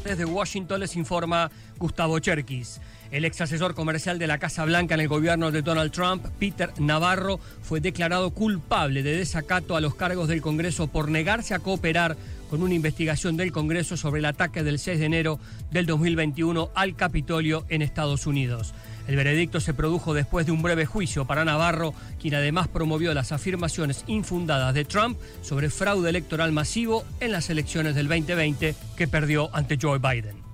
Desde Washington. Les informa Gustavo Cherkis. El ex asesor comercial de la Casa Blanca en el gobierno de Donald Trump, Peter Navarro, fue declarado culpable de desacato a los cargos del Congreso por negarse a cooperar con una investigación del Congreso sobre el ataque del 6 de enero del 2021 al Capitolio en Estados Unidos. El veredicto se produjo después de un breve juicio para Navarro, quien además promovió las afirmaciones infundadas de Trump sobre fraude electoral masivo en las elecciones del 2020 que perdió ante Joe Biden.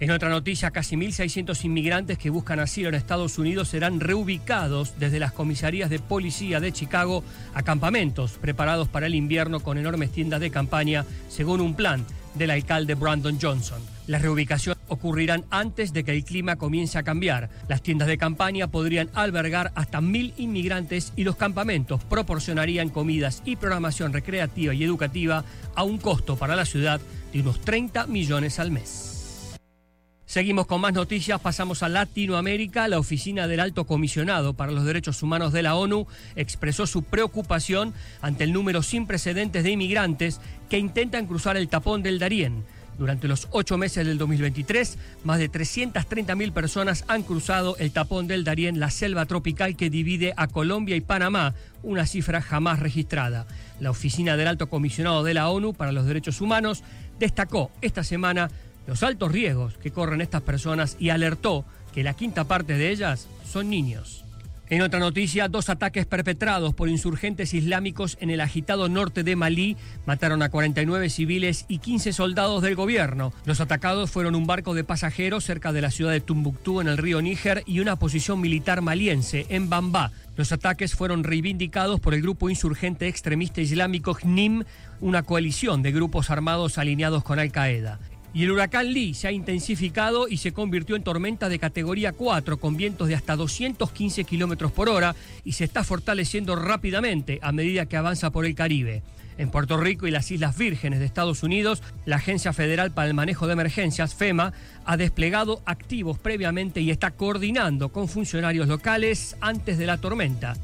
En otra noticia, casi 1.600 inmigrantes que buscan asilo en Estados Unidos serán reubicados desde las comisarías de policía de Chicago a campamentos preparados para el invierno con enormes tiendas de campaña, según un plan del alcalde Brandon Johnson. Las reubicaciones ocurrirán antes de que el clima comience a cambiar. Las tiendas de campaña podrían albergar hasta mil inmigrantes y los campamentos proporcionarían comidas y programación recreativa y educativa a un costo para la ciudad de unos 30 millones al mes. Seguimos con más noticias, pasamos a Latinoamérica. La oficina del Alto Comisionado para los Derechos Humanos de la ONU expresó su preocupación ante el número sin precedentes de inmigrantes que intentan cruzar el tapón del Darién. Durante los ocho meses del 2023, más de 330.000 personas han cruzado el tapón del Darién, la selva tropical que divide a Colombia y Panamá, una cifra jamás registrada. La Oficina del Alto Comisionado de la ONU para los Derechos Humanos destacó esta semana los altos riesgos que corren estas personas y alertó que la quinta parte de ellas son niños. En otra noticia, dos ataques perpetrados por insurgentes islámicos en el agitado norte de Malí mataron a 49 civiles y 15 soldados del gobierno. Los atacados fueron un barco de pasajeros cerca de la ciudad de Tumbuctú en el río Níger y una posición militar maliense en Bambá. Los ataques fueron reivindicados por el grupo insurgente extremista islámico JNIM, una coalición de grupos armados alineados con Al Qaeda. Y el huracán Lee se ha intensificado y se convirtió en tormenta de categoría 4 con vientos de hasta 215 kilómetros por hora y se está fortaleciendo rápidamente a medida que avanza por el Caribe. En Puerto Rico y las Islas Vírgenes de Estados Unidos, la Agencia Federal para el Manejo de Emergencias, FEMA, ha desplegado activos previamente y está coordinando con funcionarios locales antes de la tormenta.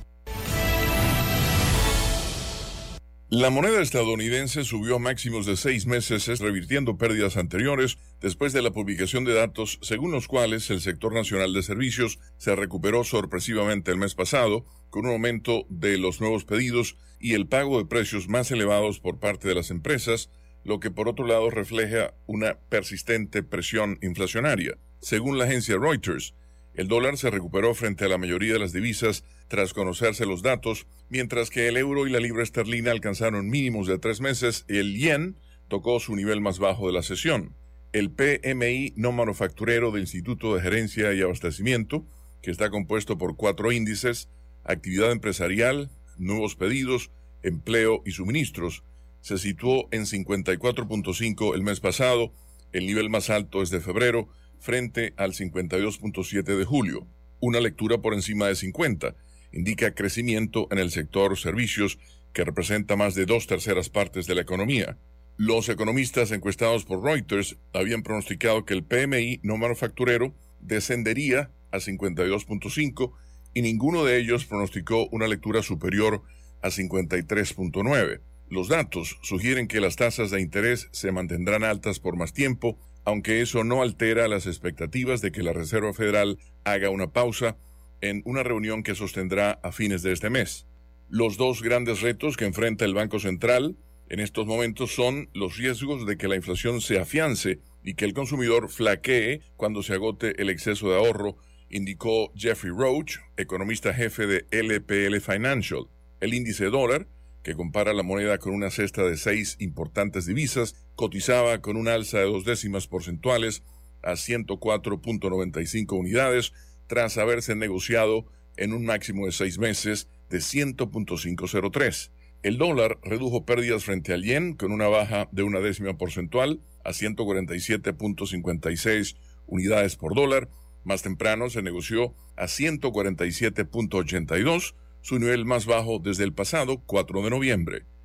La moneda estadounidense subió a máximos de seis meses, revirtiendo pérdidas anteriores después de la publicación de datos según los cuales el sector nacional de servicios se recuperó sorpresivamente el mes pasado, con un aumento de los nuevos pedidos y el pago de precios más elevados por parte de las empresas, lo que por otro lado refleja una persistente presión inflacionaria. Según la agencia Reuters, el dólar se recuperó frente a la mayoría de las divisas tras conocerse los datos, mientras que el euro y la libra esterlina alcanzaron mínimos de tres meses el yen tocó su nivel más bajo de la sesión. El PMI no manufacturero del Instituto de Gerencia y Abastecimiento, que está compuesto por cuatro índices, actividad empresarial, nuevos pedidos, empleo y suministros, se situó en 54.5 el mes pasado, el nivel más alto es de febrero, frente al 52.7 de julio. Una lectura por encima de 50 indica crecimiento en el sector servicios, que representa más de dos terceras partes de la economía. Los economistas encuestados por Reuters habían pronosticado que el PMI no manufacturero descendería a 52.5 y ninguno de ellos pronosticó una lectura superior a 53.9. Los datos sugieren que las tasas de interés se mantendrán altas por más tiempo, aunque eso no altera las expectativas de que la Reserva Federal haga una pausa en una reunión que sostendrá a fines de este mes. Los dos grandes retos que enfrenta el Banco Central en estos momentos son los riesgos de que la inflación se afiance y que el consumidor flaquee cuando se agote el exceso de ahorro, indicó Jeffrey Roach, economista jefe de LPL Financial. El índice dólar, que compara la moneda con una cesta de seis importantes divisas, cotizaba con un alza de dos décimas porcentuales a 104.95 unidades, tras haberse negociado en un máximo de seis meses de 100.503. El dólar redujo pérdidas frente al yen con una baja de una décima porcentual a 147.56 unidades por dólar. Más temprano se negoció a 147.82, su nivel más bajo desde el pasado 4 de noviembre.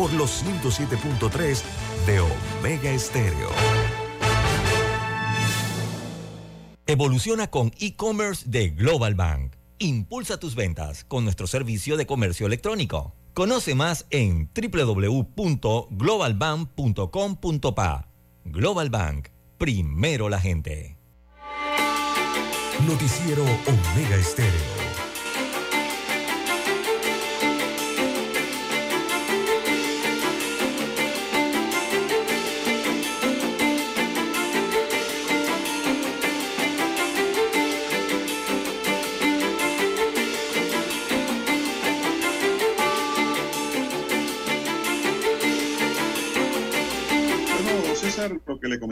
Por los 107.3 de Omega Estéreo. Evoluciona con e-commerce de Global Bank. Impulsa tus ventas con nuestro servicio de comercio electrónico. Conoce más en www.globalbank.com.pa. Global Bank, primero la gente. Noticiero Omega Estéreo.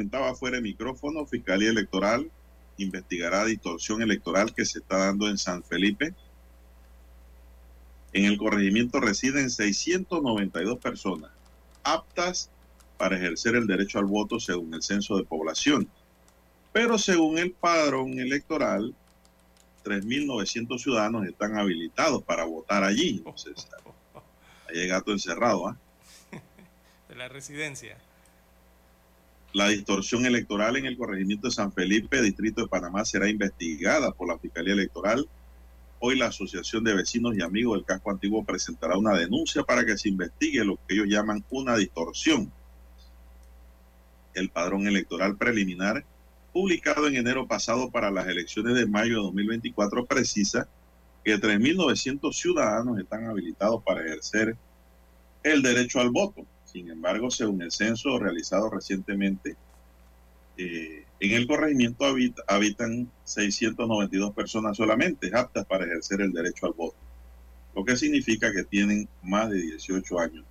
Comentaba fuera de micrófono, Fiscalía Electoral investigará distorsión electoral que se está dando en San Felipe. En el corregimiento residen 692 personas aptas para ejercer el derecho al voto según el censo de población. Pero según el padrón electoral, 3.900 ciudadanos están habilitados para votar allí. Entonces, ahí (laughs) hay gato encerrado. ¿ah? De la residencia. La distorsión electoral en el corregimiento de San Felipe, distrito de Panamá, será investigada por la Fiscalía Electoral. Hoy la Asociación de Vecinos y Amigos del Casco Antiguo presentará una denuncia para que se investigue lo que ellos llaman una distorsión. El padrón electoral preliminar, publicado en enero pasado para las elecciones de mayo de 2024, precisa que 3.900 ciudadanos están habilitados para ejercer el derecho al voto Sin embargo, según el censo realizado recientemente, eh, en el corregimiento habita- habitan 692 personas solamente aptas para ejercer el derecho al voto, lo que significa que tienen más de 18 años.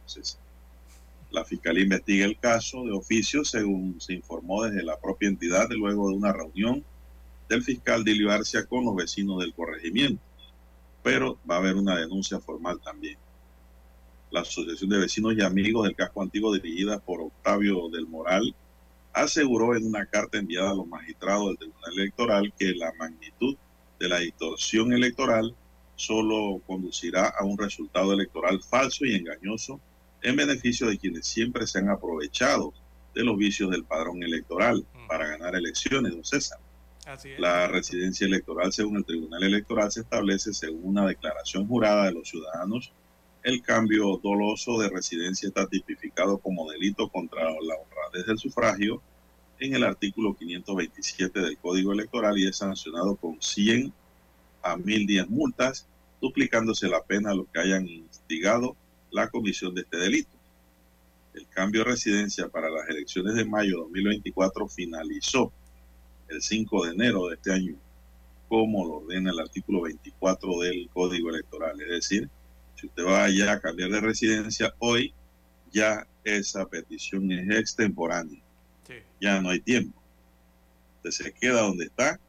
La fiscalía investiga el caso de oficio, según se informó desde la propia entidad, luego de una reunión del fiscal Dilio Arcia con los vecinos del corregimiento. Pero va a haber una denuncia formal también. La Asociación de Vecinos y Amigos del Casco Antiguo, dirigida por Octavio del Moral, aseguró en una carta enviada a los magistrados del Tribunal Electoral que la magnitud de la distorsión electoral solo conducirá a un resultado electoral falso y engañoso en beneficio de quienes siempre se han aprovechado de los vicios del padrón electoral para ganar elecciones, don César. Así es. La residencia electoral, según el Tribunal Electoral, se establece según una declaración jurada de los ciudadanos. El cambio doloso de residencia está tipificado como delito contra la honradez del sufragio en el artículo 527 del Código Electoral y es sancionado con 100 a 1010 multas, duplicándose la pena a los que hayan instigado la comisión de este delito. El cambio de residencia para las elecciones de mayo de 2024 finalizó el 5 de enero de este año, como lo ordena el artículo 24 del Código Electoral. Es decir, si usted va ya a cambiar de residencia hoy, ya esa petición es extemporánea. Ya no hay tiempo. Usted se queda donde está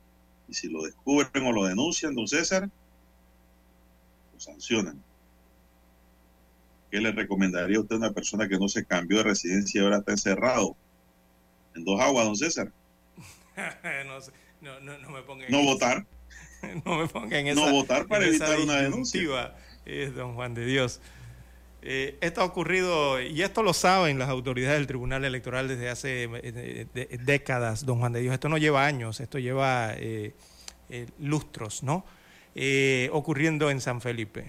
y si lo descubren o lo denuncian, don César, lo sancionan. ¿Qué le recomendaría a usted a una persona que no se cambió de residencia y ahora está encerrado en dos aguas, don César? (laughs) no, sé, no, no, no me ponga en No esa- votar. (laughs) no me ponga en No esa, votar para evitar una denuncia. Eh, don Juan de Dios. Eh, esto ha ocurrido, y esto lo saben las autoridades del Tribunal Electoral desde hace eh, décadas, don Juan de Dios. Esto no lleva años, esto lleva eh, lustros, ¿no? Ocurriendo en San Felipe,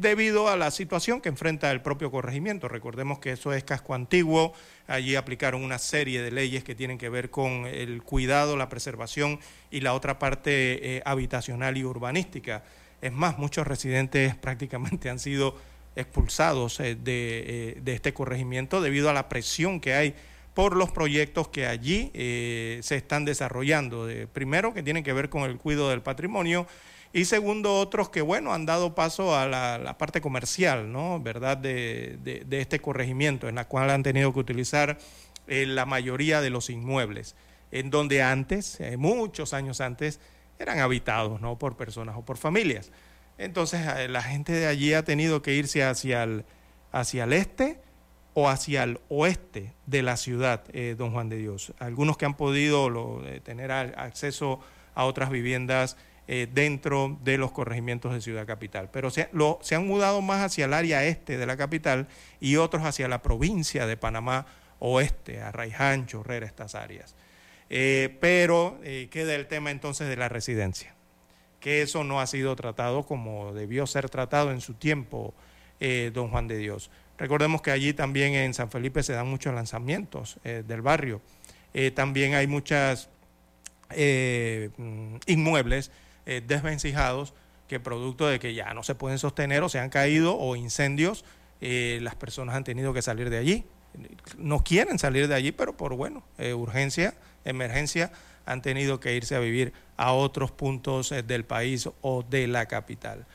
debido a la situación que enfrenta el propio corregimiento. Recordemos que eso es casco antiguo, allí aplicaron una serie de leyes que tienen que ver con el cuidado, la preservación y la otra parte habitacional y urbanística. Es más, muchos residentes (laughs) prácticamente han sido expulsados eh, de, eh, de este corregimiento debido a la presión que hay por los proyectos que allí eh, se están desarrollando. De- primero, que tienen que ver con el cuidado del patrimonio y segundo, otros que, bueno, han dado paso a la, parte comercial, ¿no? ¿Verdad? De, de- este corregimiento, en la cual han tenido que utilizar la mayoría de los inmuebles, en donde antes, muchos años antes, eran habitados, ¿no? Por personas o por familias. Entonces, eh, la gente de allí ha tenido que irse hacia el, hacia el este o hacia el oeste de la ciudad, eh, don Juan de Dios. Algunos que han podido lo, eh, tener acceso a otras viviendas dentro de los corregimientos de Ciudad Capital, pero se, lo- se han mudado más hacia el área este de la capital y otros hacia la provincia de Panamá oeste, a Raiján, Chorrera, estas áreas. Eh, pero eh, queda el tema entonces de la residencia que eso no ha sido tratado como debió ser tratado en su tiempo, eh, don Juan de Dios. Recordemos que allí también en San Felipe se dan muchos lanzamientos eh, del barrio. También hay muchas mm, inmuebles desvencijados que producto de que ya no se pueden sostener o se han caído o incendios, las personas han tenido que salir de allí. No quieren salir de allí, pero por bueno, urgencia, emergencia, han tenido que irse a vivir a otros puntos eh, del país o de la capital.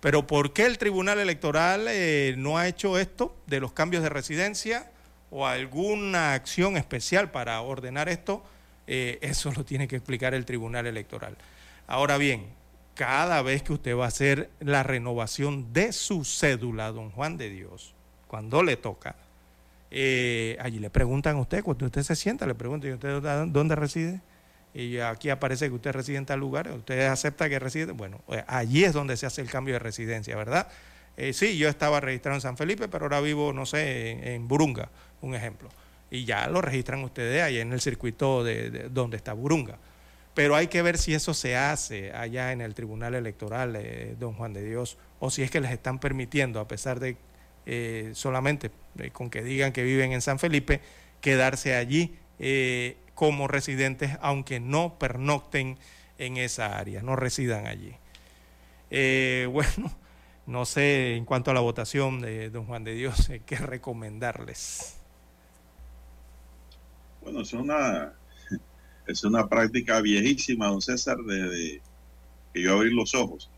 Pero ¿por qué el Tribunal Electoral eh, no ha hecho esto de los cambios de residencia o alguna acción especial para ordenar esto? Eh, eso lo tiene que explicar el Tribunal Electoral. Ahora bien, cada vez que usted va a hacer la renovación de su cédula, don Juan de Dios, cuando le toca, eh, allí le preguntan a usted, cuando usted se sienta, le preguntan, ¿y usted dónde- reside? Y aquí aparece que usted reside en tal lugar, usted acepta que reside, bueno, eh, allí es donde se hace el cambio de residencia, ¿verdad? Eh, sí, yo estaba registrado en San Felipe, pero ahora vivo, no sé, en, Burunga, un ejemplo. Y ya lo registran ustedes ahí en el circuito de, de donde está Burunga. Pero hay que ver si eso se hace allá en el Tribunal Electoral, eh, don Juan de Dios, o si es que les están permitiendo, a pesar de eh, solamente eh, con que digan que viven en San Felipe, quedarse allí eh, como residentes, aunque no pernocten en esa área, no residan allí. Eh, (laughs) bueno, No sé en cuanto a la votación de don Juan de Dios, qué recomendarles. Bueno, es una, (laughs) es una práctica viejísima, don César, desde que yo abrí los ojos.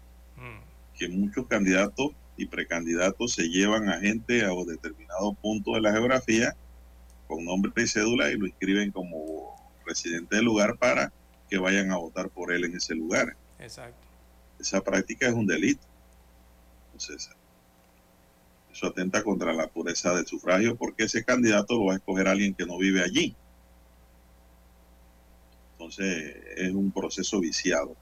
Que muchos candidatos y precandidatos se llevan a gente a determinado punto de la geografía con nombre y cédula y lo inscriben como residente del lugar para que vayan a votar por él en ese lugar. Exacto. Esa práctica es un delito. Entonces, eso atenta contra la pureza del sufragio porque ese candidato lo va a escoger alguien que no vive allí. Entonces, es un proceso viciado.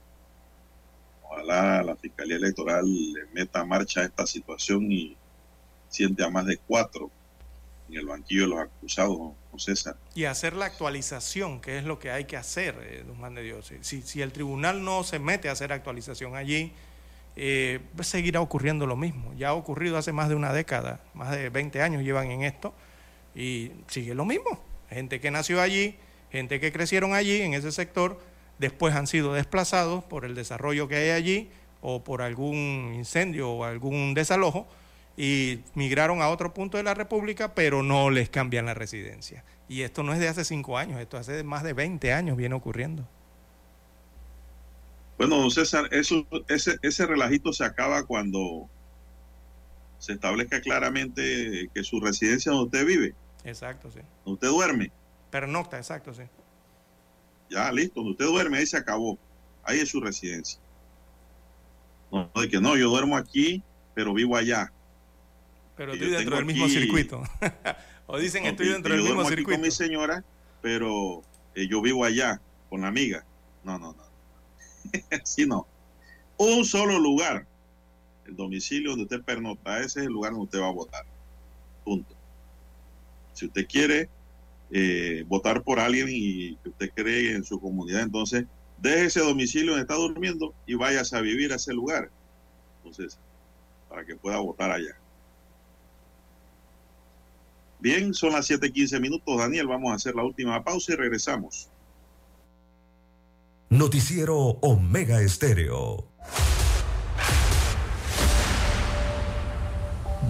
Ojalá la Fiscalía Electoral le meta marcha esta situación y siente a más de cuatro en el banquillo de los acusados, don César. Y hacer la actualización, que es lo que hay que hacer, eh, don Juan de Dios. Si, si el tribunal no se mete a hacer actualización allí, eh, seguirá ocurriendo lo mismo. Ya ha ocurrido hace más de una década, más de 20 años llevan en esto, y sigue lo mismo. Gente que nació allí, gente que crecieron allí, en ese sector, después han sido desplazados por el desarrollo que hay allí o por algún incendio o algún desalojo y migraron a otro punto de la República, pero no les cambian la residencia. Y esto no es de hace cinco años, esto hace más de 20 años viene ocurriendo. Bueno, don César, eso, ese, ese relajito se acaba cuando se establezca claramente que su residencia donde usted vive, Exacto, sí. donde usted duerme, Pernocta, exacto, sí. Ya listo, donde usted duerme, ahí se acabó. Ahí es su residencia. No, de que no, yo duermo aquí, pero vivo allá. Pero estoy yo dentro del mismo circuito. (laughs) o dicen No, estoy dentro del yo mismo duermo aquí circuito. con mi señora, pero eh, yo vivo allá con la amiga. No, no, no. (laughs) Así no. Un solo lugar. El domicilio donde usted pernocta, ese es el lugar donde usted va a votar. Punto. Si usted quiere eh, votar por alguien y que usted cree en su comunidad, entonces deje ese domicilio donde está durmiendo y váyase a vivir a ese lugar. Entonces, para que pueda votar allá. Bien, son las 7:15 minutos, Daniel. Vamos a hacer la última pausa y regresamos. Noticiero Omega Estéreo.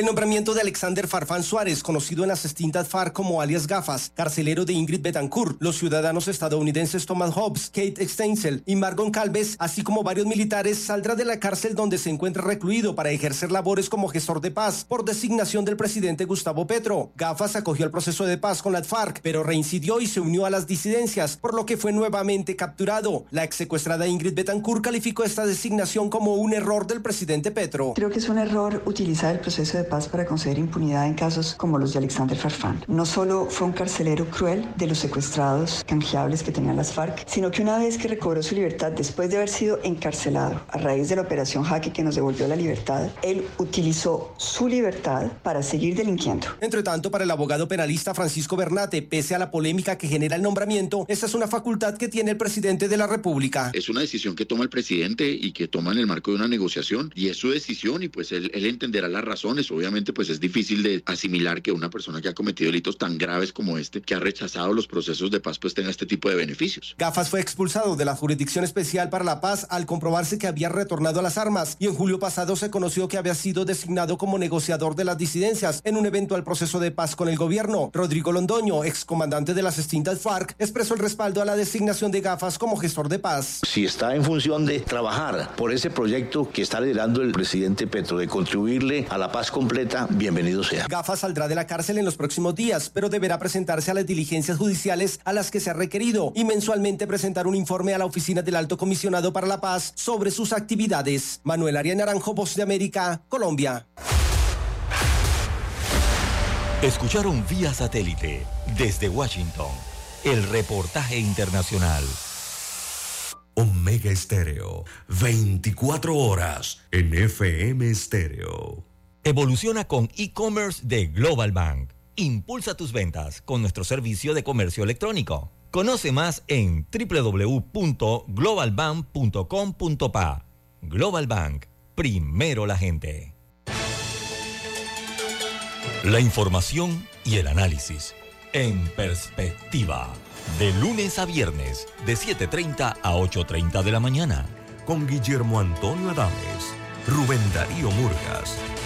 El nombramiento de Alexander Farfán Suárez, conocido en las extintas FARC como alias Gafas, carcelero de Ingrid Betancourt, los ciudadanos estadounidenses Thomas Hobbs, Kate Steinsel y Margon Calves, así como varios militares, saldrá de la cárcel donde se encuentra recluido para ejercer labores como gestor de paz por designación del presidente Gustavo Petro. Gafas acogió el proceso de paz con las FARC, pero reincidió y se unió a las disidencias, por lo que fue nuevamente capturado. La ex secuestrada Ingrid Betancourt calificó esta designación como un error del presidente Petro. Creo que es un error utilizar el proceso de paz para conceder impunidad en casos como los de Alexander Farfán. No solo fue un carcelero cruel de los secuestrados canjeables que tenían las FARC, sino que una vez que recobró su libertad después de haber sido encarcelado a raíz de la operación Jaque que nos devolvió la libertad, él utilizó su libertad para seguir delinquiendo. Entre tanto, para el abogado penalista Francisco Bernate, pese a la polémica que genera el nombramiento, esta es una facultad que tiene el presidente de la República. Es una decisión que toma el presidente y que toma en el marco de una negociación y es su decisión y pues él, él entenderá las razones. Obviamente pues es difícil de asimilar que una persona que ha cometido delitos tan graves como este, que ha rechazado los procesos de paz, pues tenga este tipo de beneficios. Gafas fue expulsado de la Jurisdicción Especial para la Paz al comprobarse que había retornado a las armas y en julio pasado se conoció que había sido designado como negociador de las disidencias en un eventual proceso de paz con el gobierno. Rodrigo Londoño, excomandante de las extintas FARC, expresó el respaldo a la designación de Gafas como gestor de paz. Si está en función de trabajar por ese proyecto que está liderando el presidente Petro, de contribuirle a la paz completa, bienvenido sea. Gafas saldrá de la cárcel en los próximos días, pero deberá presentarse a las diligencias judiciales a las que se ha requerido y mensualmente presentar un informe a la oficina del Alto Comisionado para la Paz sobre sus actividades. Manuel Arias Naranjo, Voz de América, Colombia. Escucharon vía satélite desde Washington el reportaje internacional. Omega Estéreo. 24 horas en FM Estéreo. Evoluciona con e-commerce de Global Bank. Impulsa tus ventas con nuestro servicio de comercio electrónico. Conoce más en www.globalbank.com.pa. Global Bank primero la gente. La información y el análisis en perspectiva. De lunes a viernes, de 7.30 a 8.30 de la mañana. Con Guillermo Antonio Adames, Rubén Darío Murgas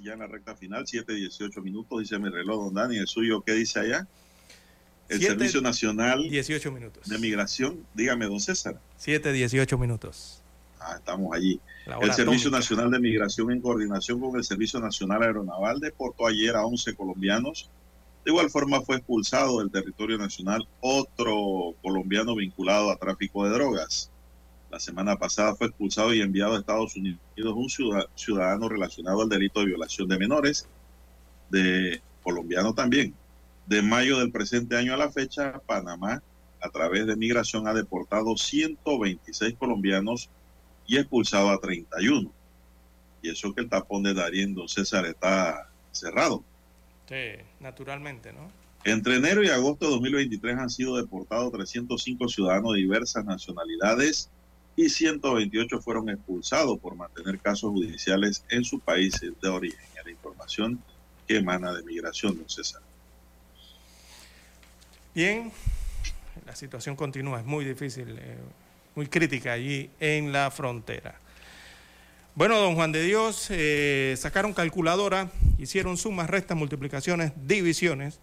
Ya en la recta final, 7, 18 minutos, dice mi reloj, don Dani, el suyo, ¿qué dice allá? El Servicio Nacional 18 minutos. de Migración, dígame, don César. 7, 18 minutos. Ah, estamos allí. El Servicio atómica. Nacional de Migración, en coordinación con el Servicio Nacional Aeronaval, deportó ayer a 11 colombianos. De igual forma, fue expulsado del territorio nacional otro colombiano vinculado a tráfico de drogas. La semana pasada fue expulsado y enviado a Estados Unidos un ciudad- ciudadano relacionado al delito de violación de menores, de colombiano también. De mayo del presente año a la fecha, Panamá, a través de migración, ha deportado 126 colombianos y expulsado a 31. Y eso que el tapón de Darien Don César está cerrado. Sí, naturalmente, ¿no? Entre enero y agosto de 2023 han sido deportados 305 ciudadanos de diversas nacionalidades y 128 fueron expulsados por mantener casos judiciales en sus países de origen. La información que emana de migración, don César. Bien, la situación continúa, es muy difícil, eh, muy crítica allí en la frontera. Bueno, don Juan de Dios, eh, sacaron calculadora, hicieron sumas, restas, multiplicaciones, divisiones,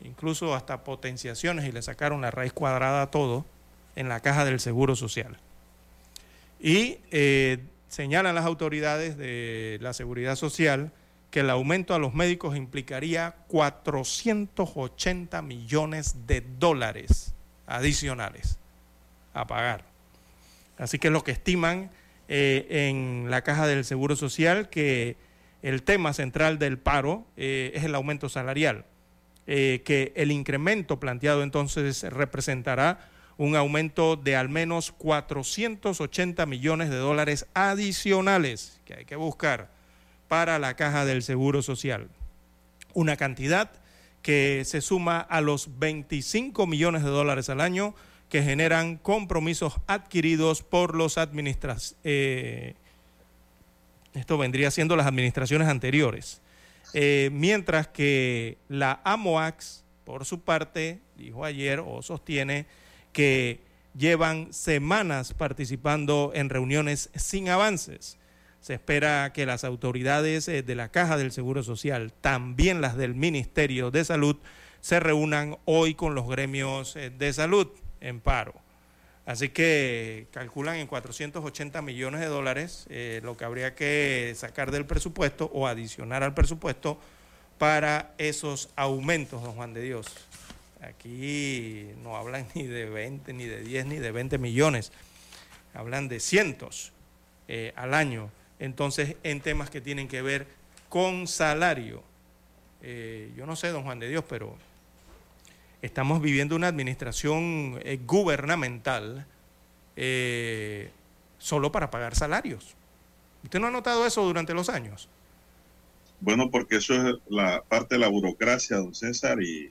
incluso hasta potenciaciones y le sacaron la raíz cuadrada a todo en la caja del Seguro Social. Y eh, señalan las autoridades de la Seguridad Social que el aumento a los médicos implicaría 480 millones de dólares adicionales a pagar. Así que lo que estiman eh, en la caja del Seguro Social que el tema central del paro eh, es el aumento salarial, que el incremento planteado entonces representará un aumento de al menos 480 millones de dólares adicionales que hay que buscar para la caja del Seguro Social. Una cantidad que se suma a los 25 millones de dólares al año que generan compromisos adquiridos por los administraciones. esto vendría siendo las administraciones anteriores. Eh, mientras que la AMOAX, por su parte, dijo ayer o sostiene que llevan semanas participando en reuniones sin avances. Se espera que las autoridades eh, de la Caja del Seguro Social, también las del Ministerio de Salud, se reúnan hoy con los gremios eh, de salud en paro. Así que calculan en 480 millones de dólares eh, lo que habría que sacar del presupuesto o adicionar al presupuesto para esos aumentos, don Juan de Dios. Aquí no hablan ni de 20, ni de 10, ni de 20 millones. Hablan de cientos eh, al año. Entonces, en temas que tienen que ver con salario. Eh, yo no sé, don Juan de Dios, pero estamos viviendo una administración eh, gubernamental solo para pagar salarios. ¿Usted no ha notado eso durante los años? Bueno, porque eso es la parte de la burocracia, don César, y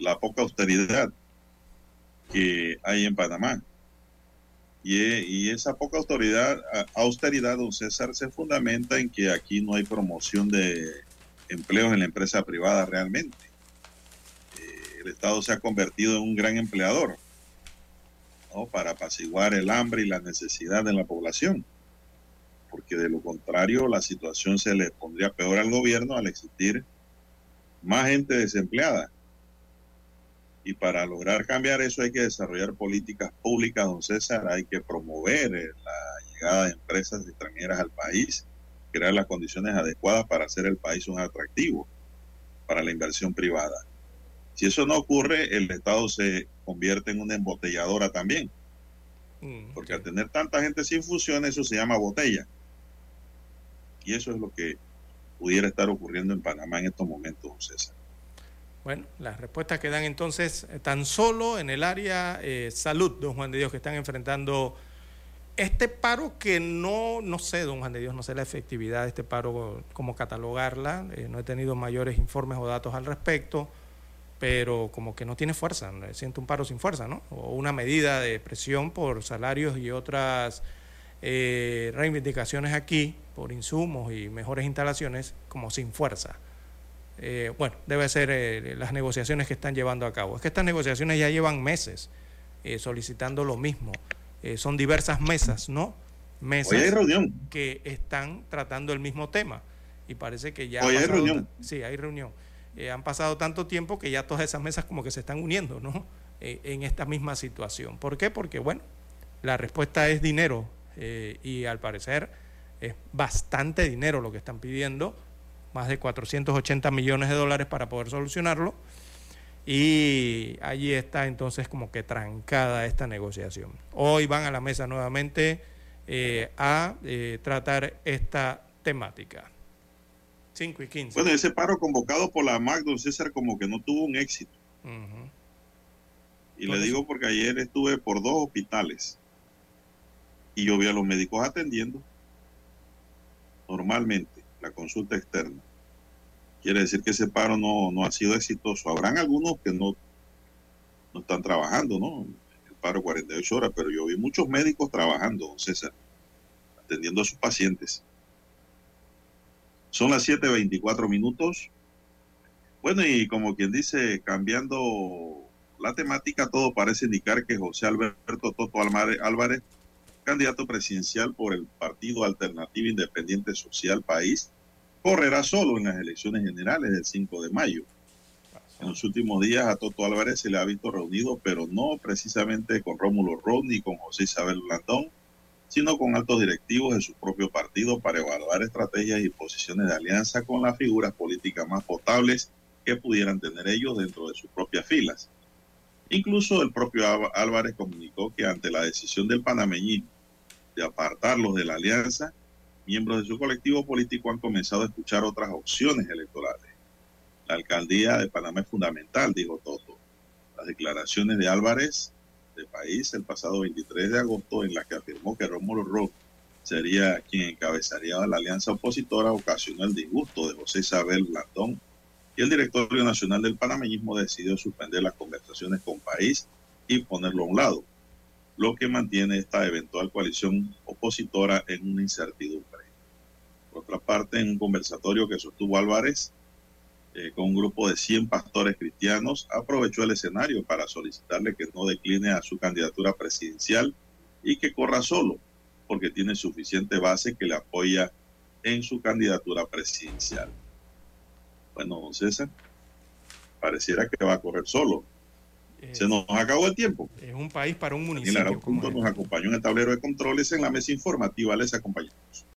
la poca austeridad que hay en Panamá. Y, esa poca autoridad, austeridad, don César, se fundamenta en que aquí no hay promoción de empleos en la empresa privada realmente. Eh, el Estado se ha convertido en un gran empleador ¿no? para apaciguar el hambre y la necesidad de la población. Porque de lo contrario, la situación se le pondría peor al gobierno al existir más gente desempleada. Y para lograr cambiar eso hay que desarrollar políticas públicas, don César, hay que promover eh, la llegada de empresas extranjeras al país, crear las condiciones adecuadas para hacer el país un atractivo para la inversión privada. Si eso no ocurre, el Estado se convierte en una embotelladora también. Porque al tener tanta gente sin funciones, eso se llama botella. Y eso es lo que pudiera estar ocurriendo en Panamá en estos momentos, César. Bueno, las respuestas que dan entonces eh, tan solo en el área eh, salud, don Juan de Dios, que están enfrentando este paro que no, no sé, don Juan de Dios, no sé la efectividad de este paro, cómo catalogarla, eh, no he tenido mayores informes o datos al respecto, pero como que no tiene fuerza, siento un paro sin fuerza, ¿no? O una medida de presión por salarios y otras eh, reivindicaciones aquí, por insumos y mejores instalaciones, como sin fuerza. Eh, bueno, debe ser eh, las negociaciones que están llevando a cabo. Es que estas negociaciones ya llevan meses eh, solicitando lo mismo. Eh, son diversas mesas, ¿no? Mesas Hoy hay reunión. que están tratando el mismo tema. Y parece que ya... Hoy ha hay reunión. Sí, hay reunión. Han pasado tanto tiempo que ya todas esas mesas como que se están uniendo, ¿no? (laughs) En esta misma situación. ¿Por qué? Porque, bueno, la respuesta es dinero y al parecer es bastante dinero lo que están pidiendo, más de 480 millones de dólares para poder solucionarlo. Y allí está entonces como que trancada esta negociación. Hoy van a la mesa nuevamente eh, a eh, tratar esta temática. 5 y 15. Bueno, ese paro convocado por la MAC, don César, como que no tuvo un éxito. Y le digo porque ayer estuve por dos hospitales y yo vi a los médicos atendiendo normalmente la consulta externa. Quiere decir que ese paro no, no ha sido exitoso. Habrán algunos que no, no están trabajando, ¿no? El paro 48 horas, pero yo vi muchos médicos trabajando, don César, atendiendo a sus pacientes. Son las 7.24 minutos. Bueno, y como quien dice, cambiando la temática, todo parece indicar que José Alberto Toto Álvarez, candidato presidencial por el Partido Alternativo Independiente Social País, correrá solo en las elecciones generales del 5 de mayo. En los últimos días a Toto Álvarez se le ha visto reunido, pero no precisamente con Rómulo Rod ni con José Isabel Blandón, sino con altos directivos de su propio partido para evaluar estrategias y posiciones de alianza con las figuras políticas más potables que pudieran tener ellos dentro de sus propias filas. Incluso el propio Ál- Álvarez comunicó que ante la decisión del panameñismo de apartarlos de la alianza, miembros de su colectivo político han comenzado a escuchar otras opciones electorales. La alcaldía de Panamá es fundamental, dijo Toto. Las declaraciones de Álvarez de país el pasado 23 de agosto en las que afirmó que Rómulo Roth sería quien encabezaría la alianza opositora ocasionó el disgusto de José Isabel Blandón y el directorio nacional del panameñismo decidió suspender las conversaciones con país y ponerlo a un lado, lo que mantiene esta eventual coalición opositora en una incertidumbre. Por otra parte, en un conversatorio que sostuvo Álvarez eh, con un grupo de 100 pastores cristianos, aprovechó el escenario para solicitarle que no decline a su candidatura presidencial y que corra solo, porque tiene suficiente base que le apoya en su candidatura presidencial. Bueno, don César, pareciera que va a correr solo. Se nos acabó el tiempo. Es un país para un municipio. Arauz Punto nos acompañó en el tablero de controles en la mesa informativa. Les acompañamos.